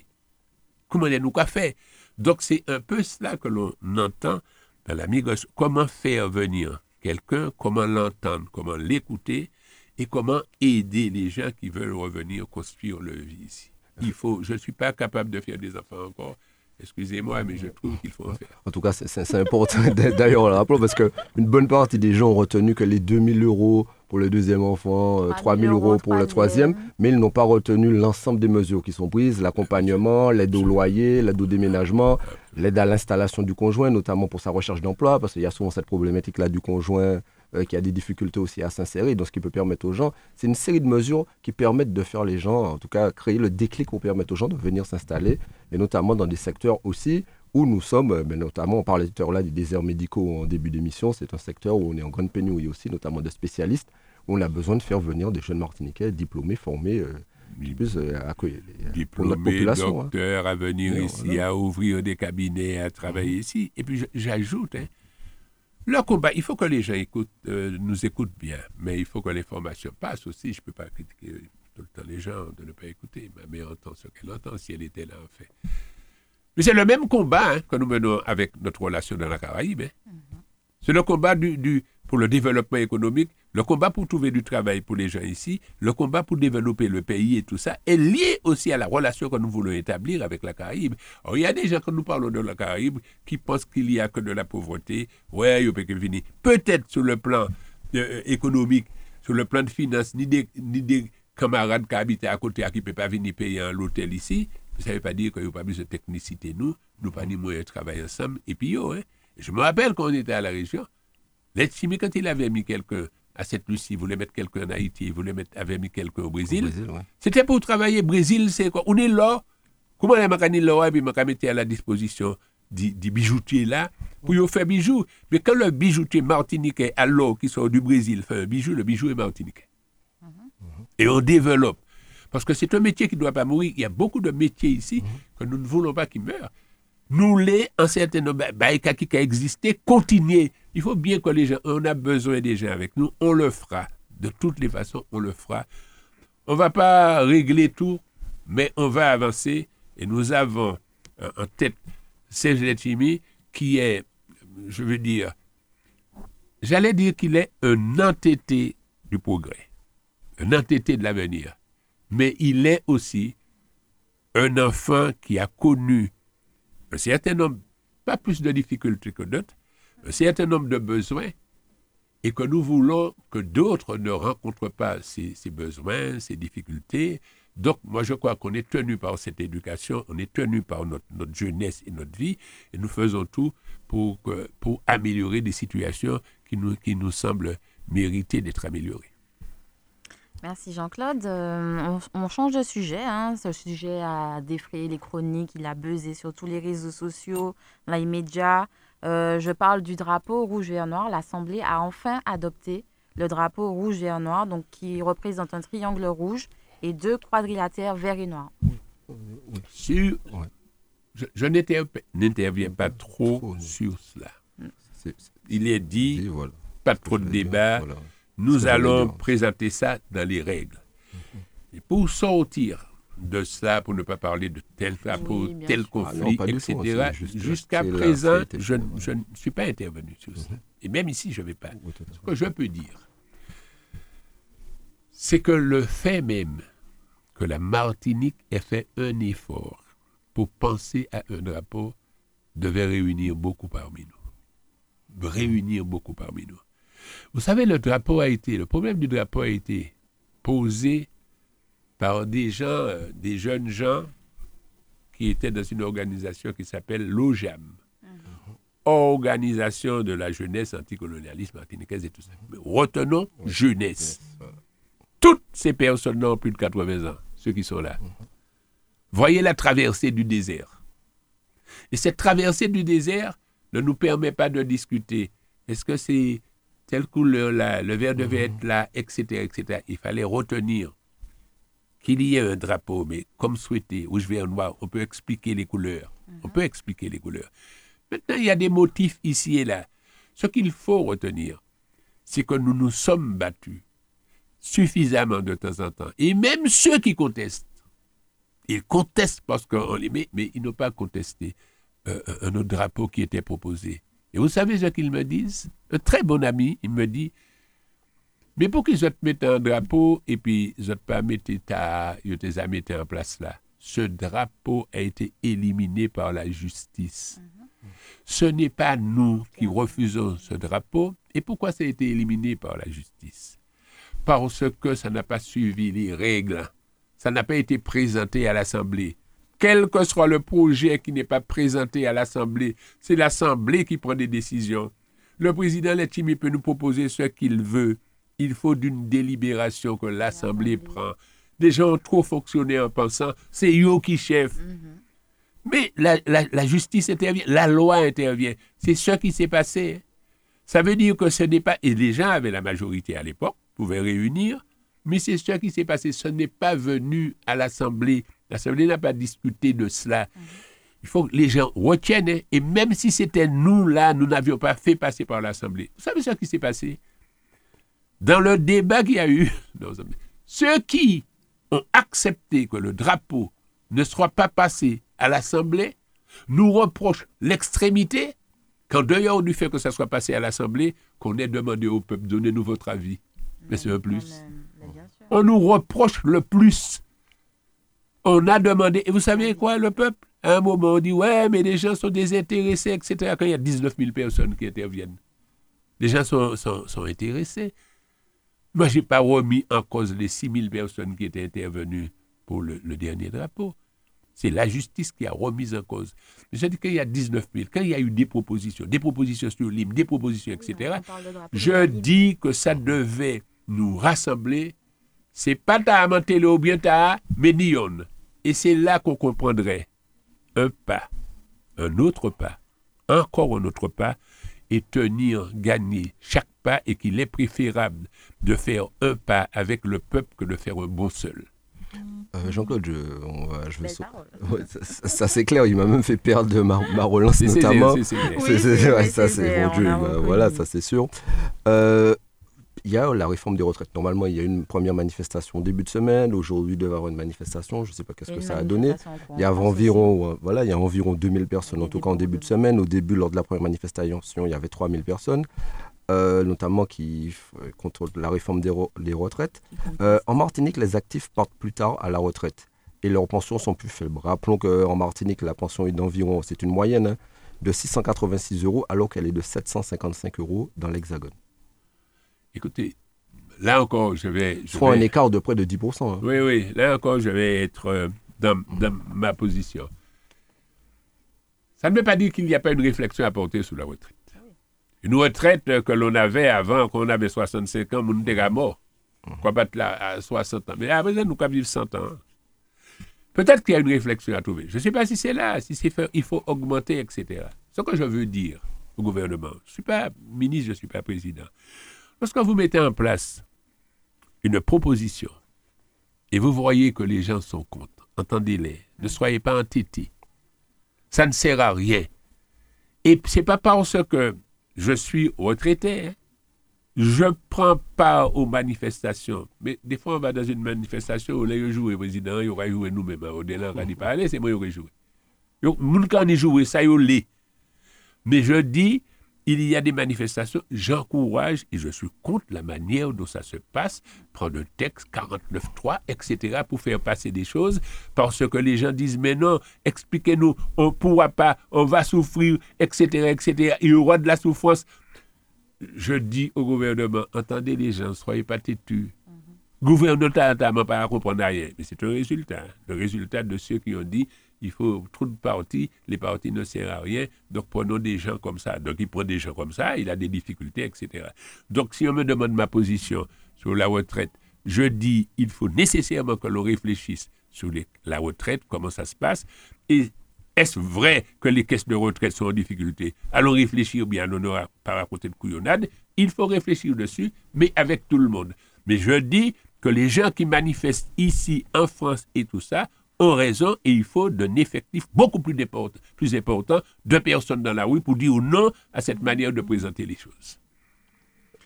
Comment est-ce nous a fait Donc c'est un peu cela que l'on entend dans la migration. Comment faire venir quelqu'un, comment l'entendre, comment l'écouter? Et comment aider les gens qui veulent revenir construire leur vie ici? Il faut, je ne suis pas capable de faire des enfants encore. Excusez-moi, mais je trouve qu'il faut en faire. En tout cas, c'est- important <laughs> d'ailleurs on le rappelons parce qu'une bonne partie des gens ont retenu que les 2000 euros pour le deuxième enfant, euh, 3000 euros pour le troisième, mais ils n'ont pas retenu l'ensemble des mesures qui sont prises, l'accompagnement, l'aide au loyer, l'aide au déménagement, l'aide à l'installation du conjoint, notamment pour sa recherche d'emploi, parce qu'il y a souvent cette problématique-là du conjoint euh, qui a des difficultés aussi à s'insérer. Donc, ce qui peut permettre aux gens, c'est une série de mesures qui permettent de faire les gens, en tout cas, créer le déclic pour permettre aux gens de venir s'installer, et notamment dans des secteurs aussi où nous sommes, euh, ben, notamment, on parlait tout à l'heure là des déserts médicaux en début d'émission, c'est un secteur où on est en grande pénurie aussi, notamment de spécialistes, où on a besoin de faire venir des jeunes Martiniquais diplômés, formés, euh, qui puissent euh, accueillir notre diplômés, population. hein. à venir Et ici, voilà. à ouvrir des cabinets, à travailler Mhm. ici. Et puis j'ajoute, hein, leur combat, il faut que les gens écoutent, euh, nous écoutent bien, mais il faut que l'information passe aussi. Je ne peux pas critiquer tout le temps les gens de ne pas écouter. Ma mère entend ce qu'elle entend si elle était là, en fait. Mais c'est le même combat hein, que nous menons avec notre relation dans la Caraïbe. hein. C'est le combat pour le développement économique, le combat pour trouver du travail pour les gens ici, le combat pour développer le pays et tout ça est lié aussi à la relation que nous voulons établir avec la Caraïbe. Alors, il y a des gens, quand nous parlons de la Caraïbe, qui pensent qu'il n'y a que de la pauvreté. Ouais, il peut venir. Peut-être sur le plan euh, économique, sur le plan de finances, ni des, ni des camarades qui habitent à côté qui ne peuvent pas venir payer un hôtel ici. Ça ne veut pas dire qu'il n'y a pas plus de technicité, nous. Nous pas ni moyen de travailler ensemble. Et puis, yo, hein, je me rappelle quand on était à la région, Letchimi, quand il avait mis quelqu'un à cette Lucie, il voulait mettre quelqu'un en Haïti, il voulait mettre, avait mis quelqu'un au Brésil, Brésil, ouais. c'était pour travailler. Brésil, c'est quoi? On est là. Comment les macani là, et puis mettre à la disposition du, du bijoutier là pour y faire bijoux. Mais quand le bijoutier martiniquais, alors qui sort du Brésil, fait un bijou, le bijou est martiniquais. Et on développe. Parce que c'est un métier qui ne doit pas mourir. Il y a beaucoup de métiers ici que nous ne voulons pas qu'ils meurent. Nous les, en certain nombre, qui a existé, continuer. Il faut bien que les gens, on a besoin des gens avec nous, on le fera. De toutes les façons, on le fera. On ne va pas régler tout, mais on va avancer. Et nous avons euh, en tête Serge Chimi, qui est, je veux dire, j'allais dire qu'il est un entêté du progrès, un entêté de l'avenir. Mais il est aussi un enfant qui a connu un certain nombre, pas plus de difficultés que d'autres, un certain nombre de besoins, et que nous voulons que d'autres ne rencontrent pas ces, besoins, ces difficultés. Donc, moi, je crois qu'on est tenu par cette éducation, on est tenu par notre, jeunesse et notre vie, et nous faisons tout pour, améliorer des situations qui nous semblent mériter d'être améliorées. Merci Jean-Claude. Euh, on, on change de sujet. hein. Ce sujet a défrayé les chroniques, il a buzzé sur tous les réseaux sociaux, dans les médias. Euh, je parle du drapeau rouge vert noir. L'Assemblée a enfin adopté le drapeau rouge vert noir, donc qui représente un triangle rouge et deux quadrilatères vert et noir. Sur, Ouais. Je, je n'inter- n'interviens pas trop sur cela. C'est- Il est dit, dit, voilà. pas trop de débat, voilà. Nous allons présenter ça dans les règles. Et pour sortir de cela, pour ne pas parler de tel drapeau, Oui, tel sûr. Ah non, conflit, etc., jusqu'à présent, ça je, ne suis pas intervenu sur ça. Et même ici, je ne vais pas. Ce que je peux dire, c'est que le fait même que la Martinique ait fait un effort pour penser à un drapeau devait réunir beaucoup parmi nous. Réunir beaucoup parmi nous. Vous savez, le drapeau a été, le problème du drapeau a été posé par des gens, euh, des jeunes gens qui étaient dans une organisation qui s'appelle l'OJAM. Organisation de la jeunesse anticolonialiste martiniquaise et tout ça. Mais retenons jeunesse. Toutes ces personnes ont plus de 80 ans, ceux qui sont là. Voyez la traversée du désert. Et cette traversée du désert ne nous permet pas de discuter. Est-ce que c'est telle couleur-là, le vert devait être là, etc., etc. Il fallait retenir qu'il y ait un drapeau, mais comme souhaité, rouge, vert, noir, on peut expliquer les couleurs. On peut expliquer les couleurs. Maintenant, il y a des motifs ici et là. Ce qu'il faut retenir, c'est que nous nous sommes battus suffisamment de temps en temps. Et même ceux qui contestent, ils contestent parce qu'on les met, mais ils n'ont pas contesté euh, un autre drapeau qui était proposé. Et vous savez ce qu'ils me disent? Un très bon ami, il me dit Mais pour qu'ils te mettent un drapeau et puis ils pas mis ta, ils mis en place là Ce drapeau a été éliminé par la justice. Ce n'est pas nous qui refusons ce drapeau. Et pourquoi ça a été éliminé par la justice? Parce que ça n'a pas suivi les règles. Ça n'a pas été présenté à l'Assemblée. Quel que soit le projet qui n'est pas présenté à l'Assemblée, c'est l'Assemblée qui prend des décisions. Le président Letchimi peut nous proposer ce qu'il veut. Il faut d'une délibération que l'Assemblée prend. Des gens ont trop fonctionné en pensant c'est eux qui chef. Mais la, la- la justice intervient, la loi intervient. C'est ce qui s'est passé. Ça veut dire que ce n'est pas. Et les gens avaient la majorité à l'époque, pouvaient réunir, Mais c'est ce qui s'est passé. Ce n'est pas venu à l'Assemblée. L'Assemblée n'a pas discuté de cela. Il faut que les gens retiennent. hein. Et même si c'était nous, là, nous n'avions pas fait passer par l'Assemblée. Vous savez ce qui s'est passé? Dans le débat qu'il y a eu, <laughs> ceux qui ont accepté que le drapeau ne soit pas passé à l'Assemblée nous reprochent l'extrémité qu'en dehors du fait que ça soit passé à l'Assemblée, qu'on ait demandé au peuple, donnez-nous votre avis. Mais c'est un plus. On nous reproche le plus. On a demandé, et vous savez quoi, le peuple? À un moment, on dit, ouais, mais les gens sont désintéressés, etc. Quand il y a 19 000 personnes qui interviennent, les gens sont, sont, sont intéressés. Moi, je n'ai pas remis en cause les 6 000 personnes qui étaient intervenues pour le, le dernier drapeau. C'est la justice qui a remis en cause. Je dis qu'il y a 19 000. Quand il y a eu des propositions, des propositions sur l'hymne, des propositions, etc., je dis que ça devait nous rassembler. C'est pas ta Mantelo ou bien ta Ménillon. Et c'est là qu'on comprendrait un pas, un autre pas, encore un autre pas, et tenir, gagner chaque pas, et qu'il est préférable de faire un pas avec le peuple que de faire un bon seul. Euh, Jean-Claude, je, on va- je. Ouais, ça, ça- ça, c'est clair, il m'a même fait perdre de ma, ma relance notamment. c'est- ça c'est bon on Dieu, bah, voilà, ça c'est sûr. Euh, Il y a la réforme des retraites. Normalement, il y a une première manifestation au début de semaine. Aujourd'hui, il devait y avoir une manifestation. Je ne sais pas qu'est-ce que ça a donné. en cours Il y a environ, euh, voilà, il y a environ 2000 personnes, en tout cas en début de semaine. Au début, lors de la première manifestation, il y avait 3000 personnes, euh, notamment qui euh, contre la réforme des, re- des retraites. Euh, en Martinique, les actifs partent plus tard à la retraite et leurs pensions sont plus faibles. Rappelons qu'en Martinique, la pension est d'environ, c'est une moyenne, hein, de 686 euros alors qu'elle est de 755 euros dans l'Hexagone. Écoutez, là encore, je vais. je un vais- écart de près de 10%. hein. Oui, oui, là encore, je vais être euh, dans, dans ma position. Ça ne veut pas dire qu'il n'y a pas une réflexion à porter sur la retraite. Une retraite que l'on avait avant, qu'on avait 65 ans, on était mort. Quoi battre là à 60 ans. Mais à présent, nous pouvons vivre 100 ans. Peut-être qu'il y a une réflexion à trouver. Je ne sais pas si c'est là, si c'est fait, il faut augmenter, etc. Ce que je veux dire au gouvernement, je ne suis pas ministre, je ne suis pas président. Lorsque vous mettez en place une proposition et vous voyez que les gens sont contre, entendez-les. Ne soyez pas entêtés. Ça ne sert à rien. Et c'est pas parce que je suis retraité, hein. je prends part aux manifestations. Mais des fois, on va dans une manifestation où les jouer président, il aura joué nous-mêmes. Au-delà, on va dire, parler, c'est moi qui aurais joué. Moun quand on y joué, ça est, l'est. Mais je dis, il y a des manifestations, j'encourage et je suis contre la manière dont ça se passe, prendre un texte 49.3, etc., pour faire passer des choses, parce que les gens disent, mais non, expliquez-nous, on ne pourra pas, on va souffrir, etc., etc., il y aura de la souffrance. Je dis au gouvernement, entendez les gens, soyez pas têtus. Gouvernement pas à comprendre rien, mais c'est un résultat. Le résultat de ceux qui ont dit il faut trop de partis, les partis ne servent à rien, donc prenons des gens comme ça. Donc il prend des gens comme ça, il a des difficultés, etc. Donc si on me demande ma position sur la retraite, je dis il faut nécessairement que l'on réfléchisse sur la retraite, comment ça se passe, et est-ce vrai que les caisses de retraite sont en difficulté? Allons réfléchir bien, on n'aura pas raconté de couillonnade. Il faut réfléchir dessus, mais avec tout le monde. Mais je dis que les gens qui manifestent ici, en France et tout ça, ont raison et il faut d'un effectif beaucoup plus important, plus important de personnes dans la rue pour dire non à cette manière de présenter les choses.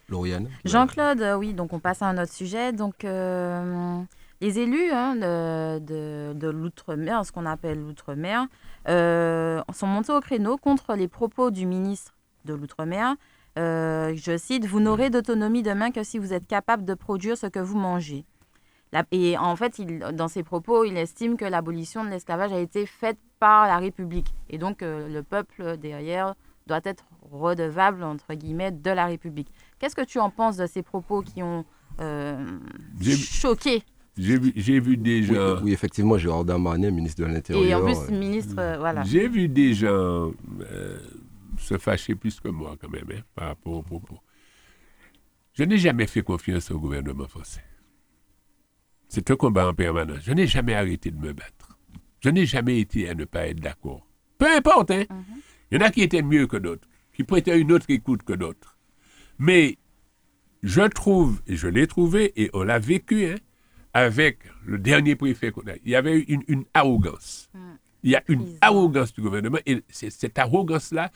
Lauriane? Jean-Claude, oui, donc on passe à un autre sujet. Donc, euh, les élus hein, de, de- de l'outre-mer, ce qu'on appelle l'outre-mer, euh, sont montés au créneau contre les propos du ministre de l'outre-mer. Euh, je cite, Vous n'aurez d'autonomie demain que si vous êtes capable de produire ce que vous mangez. La- et en fait, il- dans ses propos, il estime que l'abolition de l'esclavage a été faite par la République. Et donc, euh, le peuple derrière doit être redevable, entre guillemets, de la République. Qu'est-ce que tu en penses de ces propos qui ont euh, choqué? J'ai vu, j'ai vu des oui, gens. oui, effectivement, Gérard Darmanin, ministre de l'Intérieur. Et en plus, euh, ministre, euh, voilà. J'ai vu des gens euh, se fâcher plus que moi, quand même, hein, par rapport aux propos. Je n'ai jamais fait confiance au gouvernement français. C'est un combat en permanence. Je n'ai jamais arrêté de me battre. Je n'ai jamais été à ne pas être d'accord. Peu importe, hein. Il y en a qui étaient mieux que d'autres, qui prêtaient une autre écoute que d'autres. Mais je trouve, et je l'ai trouvé, et on l'a vécu, hein, avec le dernier préfet qu'on a, il y avait une, une arrogance. Il y a une arrogance du gouvernement, et cette arrogance-là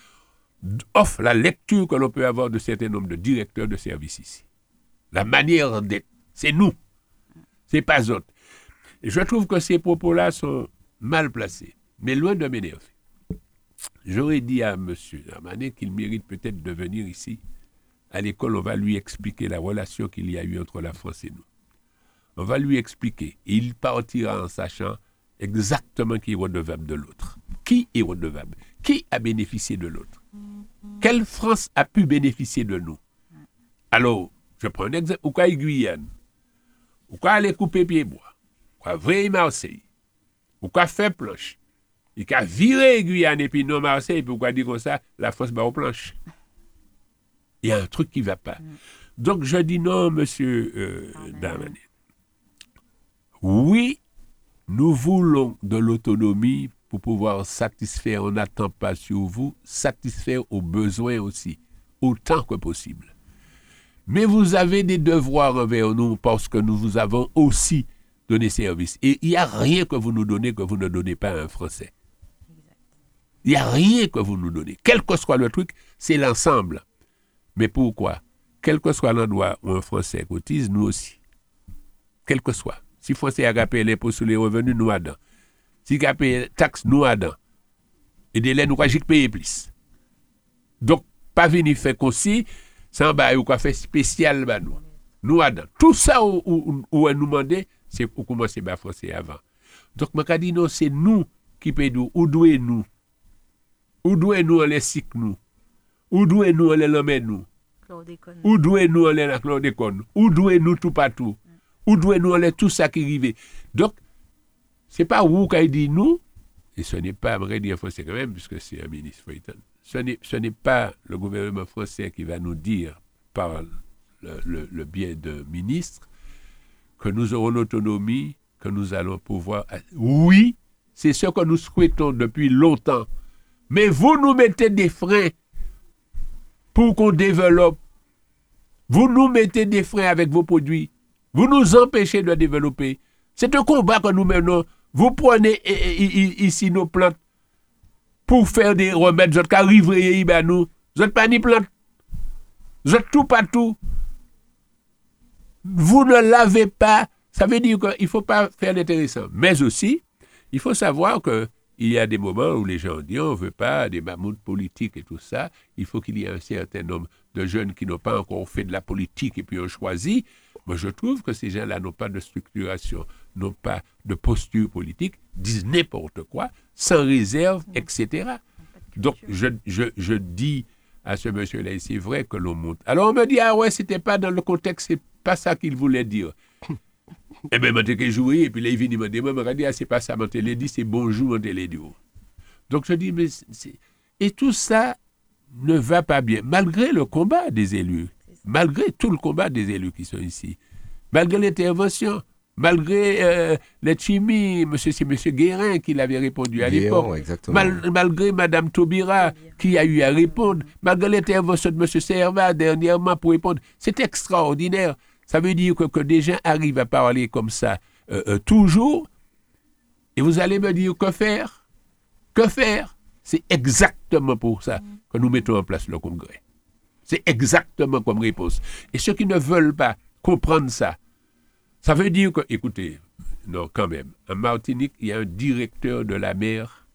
offre la lecture que l'on peut avoir de certain nombre de directeurs de services ici. La manière d'être, c'est nous, pas autre. Je trouve que ces propos-là sont mal placés, mais loin de m'énerver. J'aurais dit à M. Darmanin qu'il mérite peut-être de venir ici. À l'école, on va lui expliquer la relation qu'il y a eu entre la France et nous. On va lui expliquer. Et il partira en sachant exactement qui est redevable de l'autre. Qui est redevable? Qui a bénéficié de l'autre? Quelle France a pu bénéficier de nous? Alors, je prends un exemple. Quoi Guyane? Ou aller couper pied bois Ou quoi vrai Marseille Ou quoi faire planche Il a viré Guyane et puis non Marseille, pourquoi dire comme ça La France va aux planches. Il y a un truc qui ne va pas. Donc je dis non, monsieur euh, Darmanin. Oui, nous voulons de l'autonomie pour pouvoir satisfaire, on n'attend pas sur vous, satisfaire aux besoins aussi, autant que possible. Mais vous avez des devoirs envers nous parce que nous vous avons aussi donné service. Et il n'y a rien que vous nous donnez que vous ne donnez pas à un Français. Il n'y a rien que vous nous donnez. Quel que soit le truc, c'est l'ensemble. Mais pourquoi? Quel que soit l'endroit où un Français cotise, nous aussi. Quel que soit. Si le Français a payé l'impôt sur les revenus, nous adhérons. Si il a payé taxe, nous adhérons. Et des laits, nous avons payer plus. Donc, pas venir faire comme si, sans bail ou quoi faire spécial, bah, nous. Nous adhérons. Tout ça, où elle nous demandait, c'est pour commencer à Français avant. Donc, je dis non, c'est nous qui payons, où doué nous? Où doué nous, on les sick nous? Où doué nous, on les lomé nous? Où doué nous, on les la chlordécone. Où doué nous, tout partout? Où doué nous, les tout ça qui arrive. Donc, c'est pas où qu'il dit nous, et ce n'est pas, vrai dire français quand même, puisque c'est un ministre Feuilleton. Ce n'est, pas le gouvernement français qui va nous dire, par le, biais de ministres, que nous aurons l'autonomie, que nous allons pouvoir. Oui, c'est ce que nous souhaitons depuis longtemps. Mais vous nous mettez des freins pour qu'on développe. Vous nous mettez des freins avec vos produits. Vous nous empêchez de développer. C'est un combat que nous menons. Vous prenez ici nos plantes pour faire des remèdes. Vous êtes rivrer, ben nous. Vous n'êtes pas ni plantes. Vous êtes tout partout. Vous ne l'avez pas. Ça veut dire qu'il ne faut pas faire l'intéressant. Mais aussi, il faut savoir que il y a des moments où les gens disent on ne veut pas des mammouths politiques et tout ça. Il faut qu'il y ait un certain nombre de jeunes qui n'ont pas encore fait de la politique et puis ont choisi. Moi, je trouve que ces gens-là n'ont pas de structuration, n'ont pas de posture politique, disent n'importe quoi, sans réserve, etc. Donc, je, je, je dis à ce monsieur-là, c'est vrai que l'on monte. Alors, on me dit, ah ouais, c'était pas dans le contexte, c'est pas ça qu'il voulait dire. <coughs> Eh bien, je que jouer, et puis là, il vient, me dit, moi, je dis, ah, c'est pas ça, je dit, c'est bonjour, je dit. Donc, je dis, mais c'est... Et tout ça ne va pas bien, malgré le combat des élus, malgré tout le combat des élus qui sont ici, malgré l'intervention, malgré euh, les chimies, monsieur, c'est monsieur Guérin qui l'avait répondu à l'époque. Mal- malgré Madame Taubira qui a eu à répondre, malgré l'intervention de Monsieur Servat dernièrement pour répondre, c'est extraordinaire. Ça veut dire que, que des gens arrivent à parler comme ça euh, euh, toujours, et vous allez me dire que faire? Que faire? C'est exactement pour ça que nous mettons en place le congrès. C'est exactement comme réponse. Et ceux qui ne veulent pas comprendre ça, ça veut dire que, écoutez, non, quand même, en Martinique, il y a un directeur de la mer.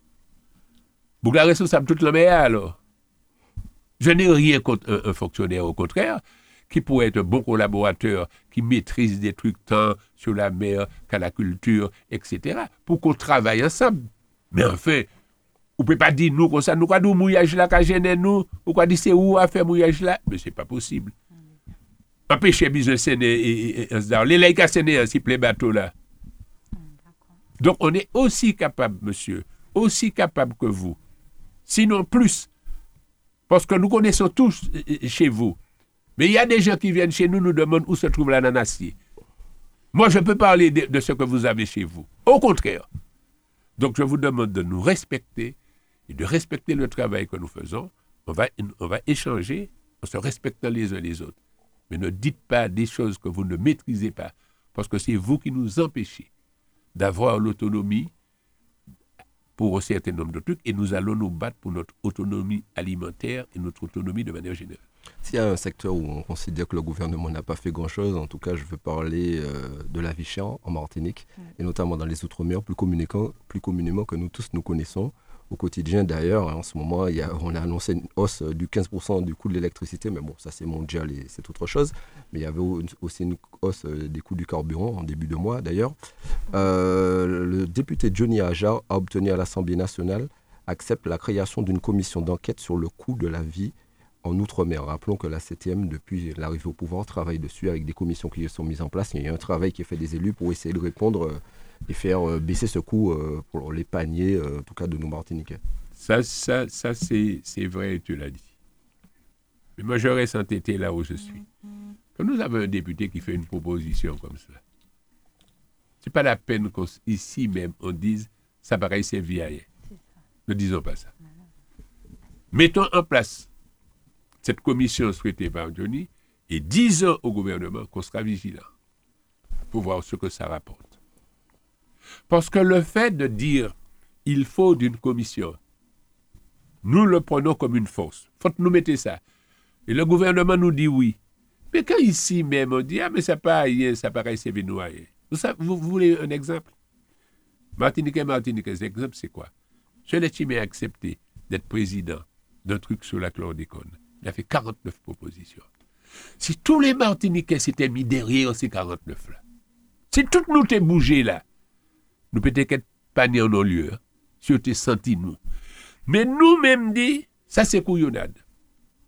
Vous la responsable toute la mer, alors Je n'ai rien contre un, fonctionnaire, au contraire, qui pourrait être un bon collaborateur, qui maîtrise des trucs tant sur la mer qu'à la culture, etc., pour qu'on travaille ensemble. Mais enfin, vous ne pouvez pas dire nous comme ça, nous quoi nous mouillage là, gêné nous, ou quoi dire c'est où à faire mouillage là, mais c'est pas possible. Empêcher business les laïcs à séné, s'il plaît bateau là. Donc on est aussi capable, monsieur, aussi capable que vous, sinon plus, parce que nous connaissons tous euh, chez vous. Mais il y a des gens qui viennent chez nous, nous demandent où se trouve l'ananassier. Moi, je peux parler de, de ce que vous avez chez vous. Au contraire. Donc, je vous demande de nous respecter et de respecter le travail que nous faisons. On va, on va échanger en se respectant les uns les autres. Mais ne dites pas des choses que vous ne maîtrisez pas, parce que c'est vous qui nous empêchez d'avoir l'autonomie pour un certain nombre de trucs, et nous allons nous battre pour notre autonomie alimentaire et notre autonomie de manière générale. S'il y a un secteur où on considère que le gouvernement n'a pas fait grand-chose, en tout cas, je veux parler euh, de la vie chère en Martinique, et notamment dans les Outre-mer, plus, communément- plus communément que nous tous nous connaissons au quotidien. D'ailleurs, en ce moment, on a annoncé une hausse du 15% du coût de l'électricité, mais bon, ça c'est mondial et c'est autre chose. Mais il y avait au- aussi une hausse euh, des coûts du carburant en début de mois, d'ailleurs. Euh, le député Johnny Ajar a obtenu à l'Assemblée nationale accepte la création d'une commission d'enquête sur le coût de la vie en Outre-mer. Rappelons que la CTM, depuis l'arrivée au pouvoir, travaille dessus avec des commissions qui sont mises en place. Il y a un travail qui est fait des élus pour essayer de répondre euh, et faire euh, baisser ce coût euh, pour les paniers, euh, en tout cas de nos Martiniquais. Ça, ça, ça c'est, vrai, tu l'as dit. Mais moi, je reste entêté là où je suis. Quand nous avons un député qui fait une proposition comme ça, c'est pas la peine qu'ici même on dise ça paraît c'est vieille. Ne disons pas ça. Mettons en place cette commission souhaitée par Johnny et disons au gouvernement qu'on sera vigilant pour voir ce que ça rapporte. Parce que le fait de dire il faut d'une commission, nous le prenons comme une force. Faut nous mettons ça. Et le gouvernement nous dit oui. Mais quand ici même on dit ah mais ça pas rien, ça paraît c'est noyer. Vous, vous, voulez un exemple? Martinique et Martinique, l'exemple c'est quoi? L'ai a accepté d'être président d'un truc sur la chlordécone. Il a fait 49 propositions. Si tous les Martiniquais s'étaient mis derrière ces 49-là, si toutes nous t'es bougé là, être pas ni en nos lieux, hein, si on t'est senti nous. Mais nous-mêmes dit, ça c'est couillonnade.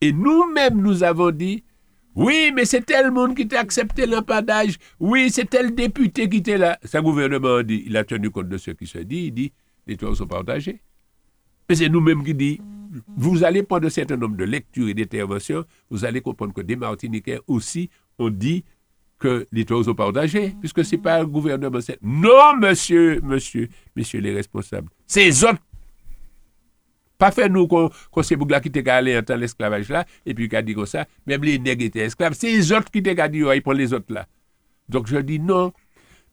Et nous-mêmes nous avons dit, oui, mais c'est tel monde qui t'a accepté l'empadage. Oui, c'est tel député qui était là. Sa gouvernement a dit, il a tenu compte de ce qui se dit. Il dit, les toits sont partagés. Mais c'est nous-mêmes qui dit, vous allez prendre un certain nombre de lectures et d'interventions, vous allez comprendre que des Martiniquais aussi ont dit que les toits sont partagés, puisque c'est pas le gouvernement. Non, monsieur, monsieur, messieurs les responsables. Eux autres pas fait nous qu'on qu'on c'est Bougla qui allé en temps l'esclavage là, et puis qui dit comme ça, même les nègres étaient esclaves, c'est les autres qui t'ont dit, ils prennent les autres là. Donc je dis non.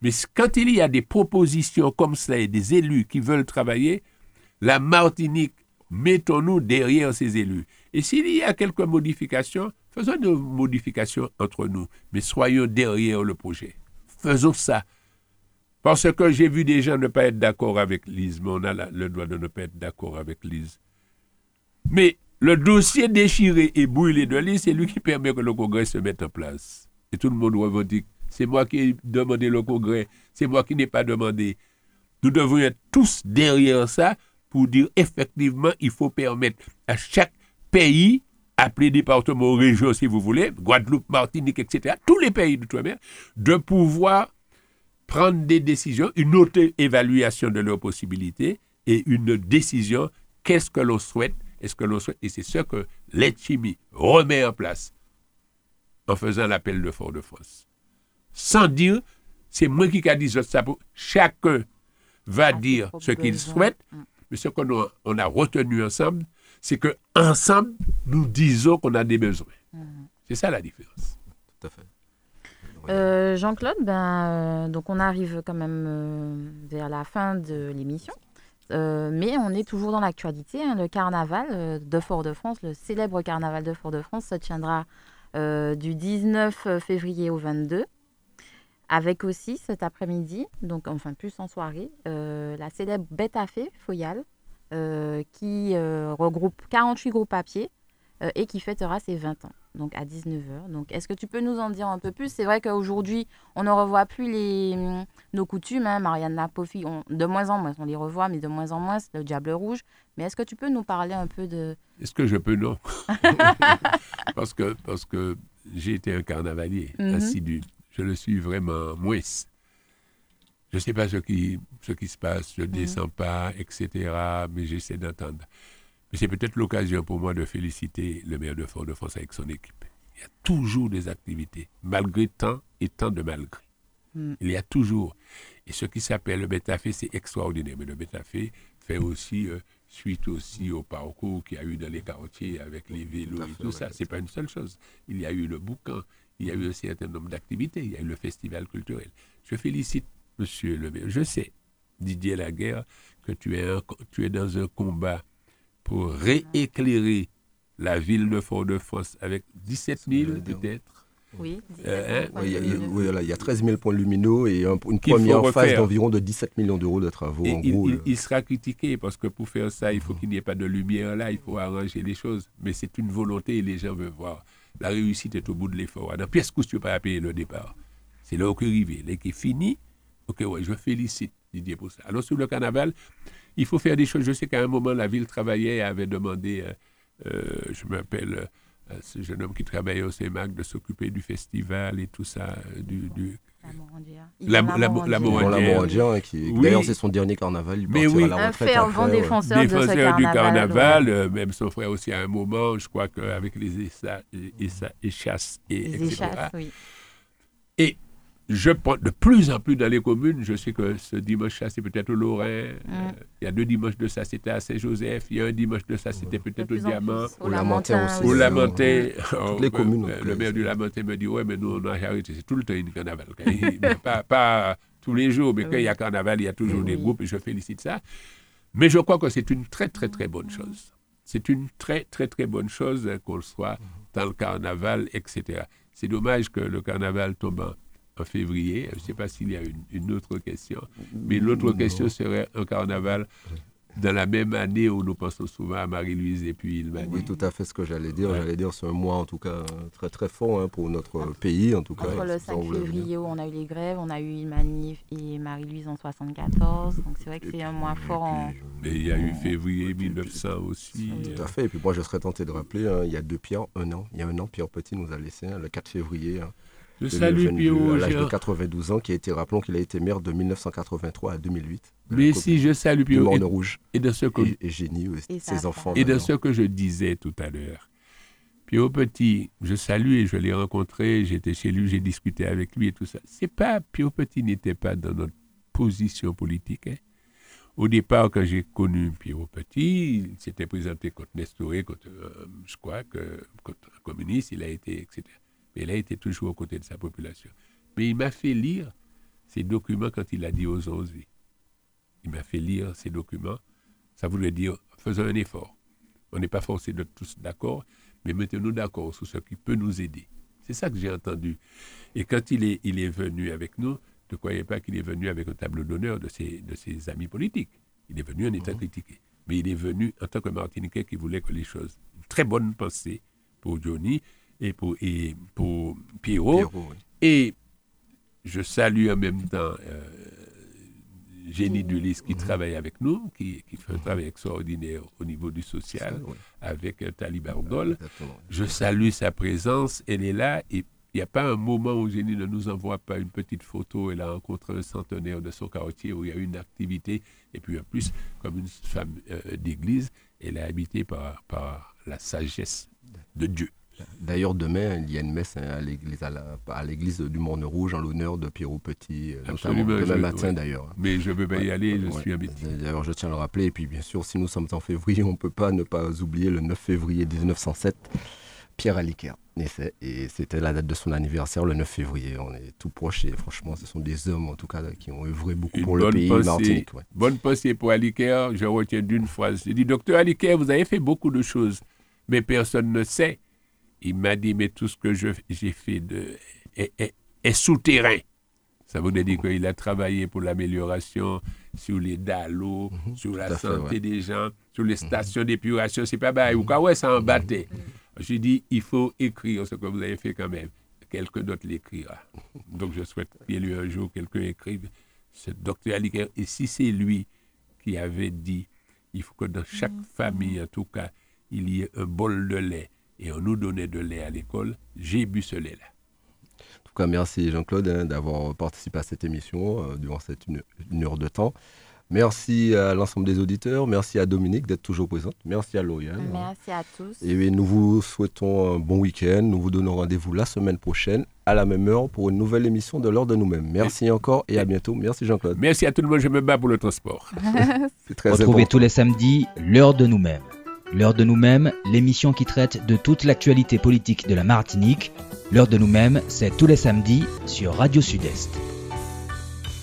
Mais quand il y a des propositions comme ça et des élus qui veulent travailler, la Martinique, mettons-nous derrière ces élus. Et s'il y a quelques modifications, faisons des modifications entre nous, mais soyons derrière le projet. Faisons ça. Parce que j'ai vu des gens ne pas être d'accord avec Lise, mais on a le droit de ne pas être d'accord avec Lise. Mais le dossier déchiré et brûlé de Lise, c'est lui qui permet que le Congrès se mette en place. Et tout le monde revendique. C'est moi qui ai demandé le Congrès, c'est moi qui n'ai pas demandé. Nous devons être tous derrière ça pour dire effectivement, il faut permettre à chaque pays, appelé département ou région si vous voulez, Guadeloupe, Martinique, etc., tous les pays d'outre-mer, de pouvoir prendre des décisions, une auto-évaluation de leurs possibilités et une décision, qu'est-ce que l'on souhaite, est-ce que l'on souhaite, et c'est ce que l'aide chimie remet en place en faisant l'appel de Fort-de-France. Sans dire, c'est moi qui a dit ça, chacun va Ah, dire ce qu'il souhaite, Mm. Mais ce qu'on a, on a retenu ensemble, c'est que ensemble, nous disons qu'on a des besoins. C'est ça la différence. Tout à fait. Euh, Jean-Claude, ben, euh, donc on arrive quand même euh, vers la fin de l'émission. Euh, mais on est toujours dans l'actualité. hein. Le carnaval de Fort-de-France, le célèbre carnaval de Fort-de-France, se tiendra euh, du 19 février au 22. Avec aussi cet après-midi, donc enfin plus en soirée, euh, la célèbre Bête à Fée Foyal, euh, qui euh, regroupe 48 groupes à pied et qui fêtera ses 20 ans, donc à 19h. Donc, est-ce que tu peux nous en dire un peu plus? C'est vrai qu'aujourd'hui, on ne revoit plus les, hum, nos coutumes. hein. Marianne Lapofi, on, de moins en moins, on les revoit, mais de moins en moins, c'est le Diable Rouge. Mais est-ce que tu peux nous parler un peu de... <laughs> Est-ce que je peux? Non <laughs> Parce que parce que j'ai été un carnavalier Mhm. assidu. Je le suis vraiment moins. Je ne sais pas ce qui, ce qui se passe, je ne descends pas, etc. Mais j'essaie d'entendre. Mais c'est peut-être l'occasion pour moi de féliciter le maire de Fort-de-France avec son équipe. Il y a toujours des activités, malgré tant et tant de malgré. Mm. Il y a toujours. Et ce qui s'appelle le Bétafé, c'est extraordinaire. Mais le Bétafé fait aussi euh, suite aussi au parcours qu'il y a eu dans les quartiers avec les vélos et tout ça. C'est pas une seule chose. Il y a eu le bouquin, il y a eu un certain nombre d'activités, il y a eu le festival culturel. Je félicite Monsieur le maire. Je sais, Didier Laguerre, que tu es, un- tu es dans un combat pour rééclairer la ville de Fort-de-France avec 17 000 j'allais dire. peut-être. Oui. Euh, hein, Oui, il y a- y a- oui, voilà, il y a 13 000 points lumineux et un- une première phase d'environ de 17 millions d'euros de travaux. En il, gros, il- il sera critiqué parce que pour faire ça, il faut qu'il n'y ait pas de lumière là, il faut arranger les choses. Mais c'est une volonté et les gens veulent voir. La réussite est au bout de l'effort. Dans pièce que tu pas payer le départ. C'est là où est arrivé. Là qui est fini, ok, ouais, je félicite Didier pour ça. Alors sur le carnaval, il faut faire des choses. Je sais qu'à un moment, la ville travaillait et avait demandé, euh, euh, je m'appelle euh, ce jeune homme qui travaillait au CEMAC, de s'occuper du festival et tout ça, du- La Morandière. La- la- Morandière. la hein, qui Oui. d'ailleurs c'est son dernier carnaval, il Mais oui. à la Un fervent ouais. défenseur de ce défenseur du carnaval. ouais. euh, même son frère aussi à un moment, je crois qu'avec les échasses et Les etc. échasses, oui. Je pense de plus en plus dans les communes, je sais que ce dimanche-là, c'est peut-être au Lorrain. euh, Mm. il y a deux dimanches de ça, c'était à Saint-Joseph. Il y a un dimanche de ça, c'était peut-être au Diamant. plus. Au Lamentin aussi. Au Lamentin, <laughs> Toutes les communes, euh, le euh, maire du Lamentin me dit Ouais, mais nous, on a arrêté. C'est tout le temps une carnaval. <laughs> Pas, pas tous les jours, mais quand il y a carnaval, il y a toujours des Oui. groupes et je félicite ça. Mais je crois que c'est une très, très, très bonne chose. C'est une très, très, très bonne chose euh, qu'on soit dans le carnaval, etc. C'est dommage que le carnaval tombe en, en février. Je ne sais pas s'il y a une, une autre question. Mais l'autre question serait un carnaval dans la même année où nous pensons souvent à Marie-Louise et puis il m'a Oui, tout à fait ce que j'allais dire. Ouais. J'allais dire, c'est un mois en tout cas très très fort hein, pour notre pays en tout cas. Entre le Ça, 5 on voulait février où on a eu les grèves, on a eu une manif et Marie-Louise en 74. Donc c'est vrai que c'est un mois fort en. Mais il y a eu février 1900 aussi. Tout à fait. Et puis moi, je serais tenté de rappeler, hein, il y a deux Pierre, un an. Il y a un an, Pierre Petit nous a laissé, hein, le 4 février Je 2022, salue Pierrot. à l'âge de Gérard. 92 ans, qui a été, rappelons qu'il a été maire de 1983 à 2008. de la Mais si je salue. Morne Et, Rouge et de ce que, et, et Génie, Et ses enfants. et de maintenant. ce que je disais tout à l'heure. Pierrot Petit, je salue et je l'ai rencontré, j'étais chez lui, j'ai discuté avec lui et tout ça. C'est pas, Pierrot Petit n'était pas dans notre position politique. hein. Au départ, quand j'ai connu Pierrot Petit, il s'était présenté contre Nestoré, contre, euh, je crois, que, contre un communiste, il a été, etc. Mais il a été toujours aux côtés de sa population. Mais il m'a fait lire ces documents quand il a dit aux 11 Il m'a fait lire ces documents. Ça voulait dire, faisons un effort. On n'est pas forcé d'être tous d'accord, mais mettons-nous d'accord sur ce qui peut nous aider. C'est ça que j'ai entendu. Et quand il est, il est venu avec nous, ne croyez pas qu'il est venu avec un tableau d'honneur de ses, de ses amis politiques. Il est venu en état critiqué. Mais il est venu en tant que Martiniquais qui voulait que les choses. Une très bonne pensée pour Johnny et pour, et pour Pierrot. Pierrot, oui. Et je salue en même temps euh, Génie Dulis qui travaille avec nous, qui, qui fait un travail extraordinaire au niveau du social, Ça, oui. avec euh. Exactement. Je salue sa présence, elle est là et il n'y a pas un moment où Génie ne nous envoie pas une petite photo. Elle a rencontré un centenaire de son quartier où il y a eu une activité. Et puis en plus, comme une femme euh, d'église, elle est habitée par, par la sagesse de Dieu. D'ailleurs, demain, il y a une messe à l'église, du Morne Rouge en l'honneur de Pierrot Petit, euh, notamment demain je- matin ouais. d'ailleurs. Mais je ne veux pas y aller, je ouais. suis habité. D'ailleurs, je tiens à le rappeler. Et puis, bien sûr, si nous sommes en février, on ne peut pas ne pas oublier le 9 février 1907, Pierre Aliquer naissait. Et c'était la date de son anniversaire, le 9 février. On est tout proche. Et franchement, ce sont des hommes, en tout cas, qui ont œuvré beaucoup Une pour le pays, pensée. Martinique. Bonne pensée pour Aliker. Je retiens d'une phrase. J'ai dit, docteur Aliker, vous avez fait beaucoup de choses, mais personne ne sait. Il m'a dit, mais tout ce que je- j'ai fait de, est, est- est souterrain. Ça voulait dire qu'il a travaillé pour l'amélioration sur les dallos, sur la Mhm. à fait, santé ouais. Mhm. des gens, sur les stations d'épuration. C'est pas bail. Ou quoi, ouais, ça en battait. J'ai dit, il faut écrire ce que vous avez fait quand même. Quelqu'un d'autre l'écrira. Donc je souhaite qu'il y ait un jour quelqu'un écrive ce docteur Aliker. Et si c'est lui qui avait dit, il faut que dans chaque famille, en tout cas, il y ait un bol de lait. Et on nous donnait de lait à l'école. J'ai bu ce lait-là. En tout cas, merci Jean-Claude hein, d'avoir participé à cette émission euh, durant cette une, une heure de temps. Merci à l'ensemble des auditeurs. Merci à Dominique d'être toujours présente. Merci à Lauriane. Merci à tous. Et oui, nous vous souhaitons un bon week-end. Nous vous donnons rendez-vous la semaine prochaine à la même heure pour une nouvelle émission de l'heure de nous-mêmes. Merci encore et à bientôt. Merci Jean-Claude. Merci à tout le monde, je me bats pour le transport. <laughs> C'est très Retrouvez important. tous les samedis l'heure de nous-mêmes. L'heure de nous-mêmes, l'émission qui traite de toute l'actualité politique de la Martinique. L'heure de nous-mêmes, c'est tous les samedis sur Radio Sud-Est.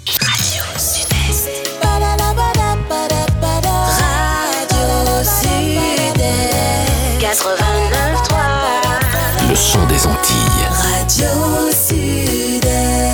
Radio Sud-Est. Radio Sud-Est. 89.3. Le son des Antilles. Radio Sud-Est.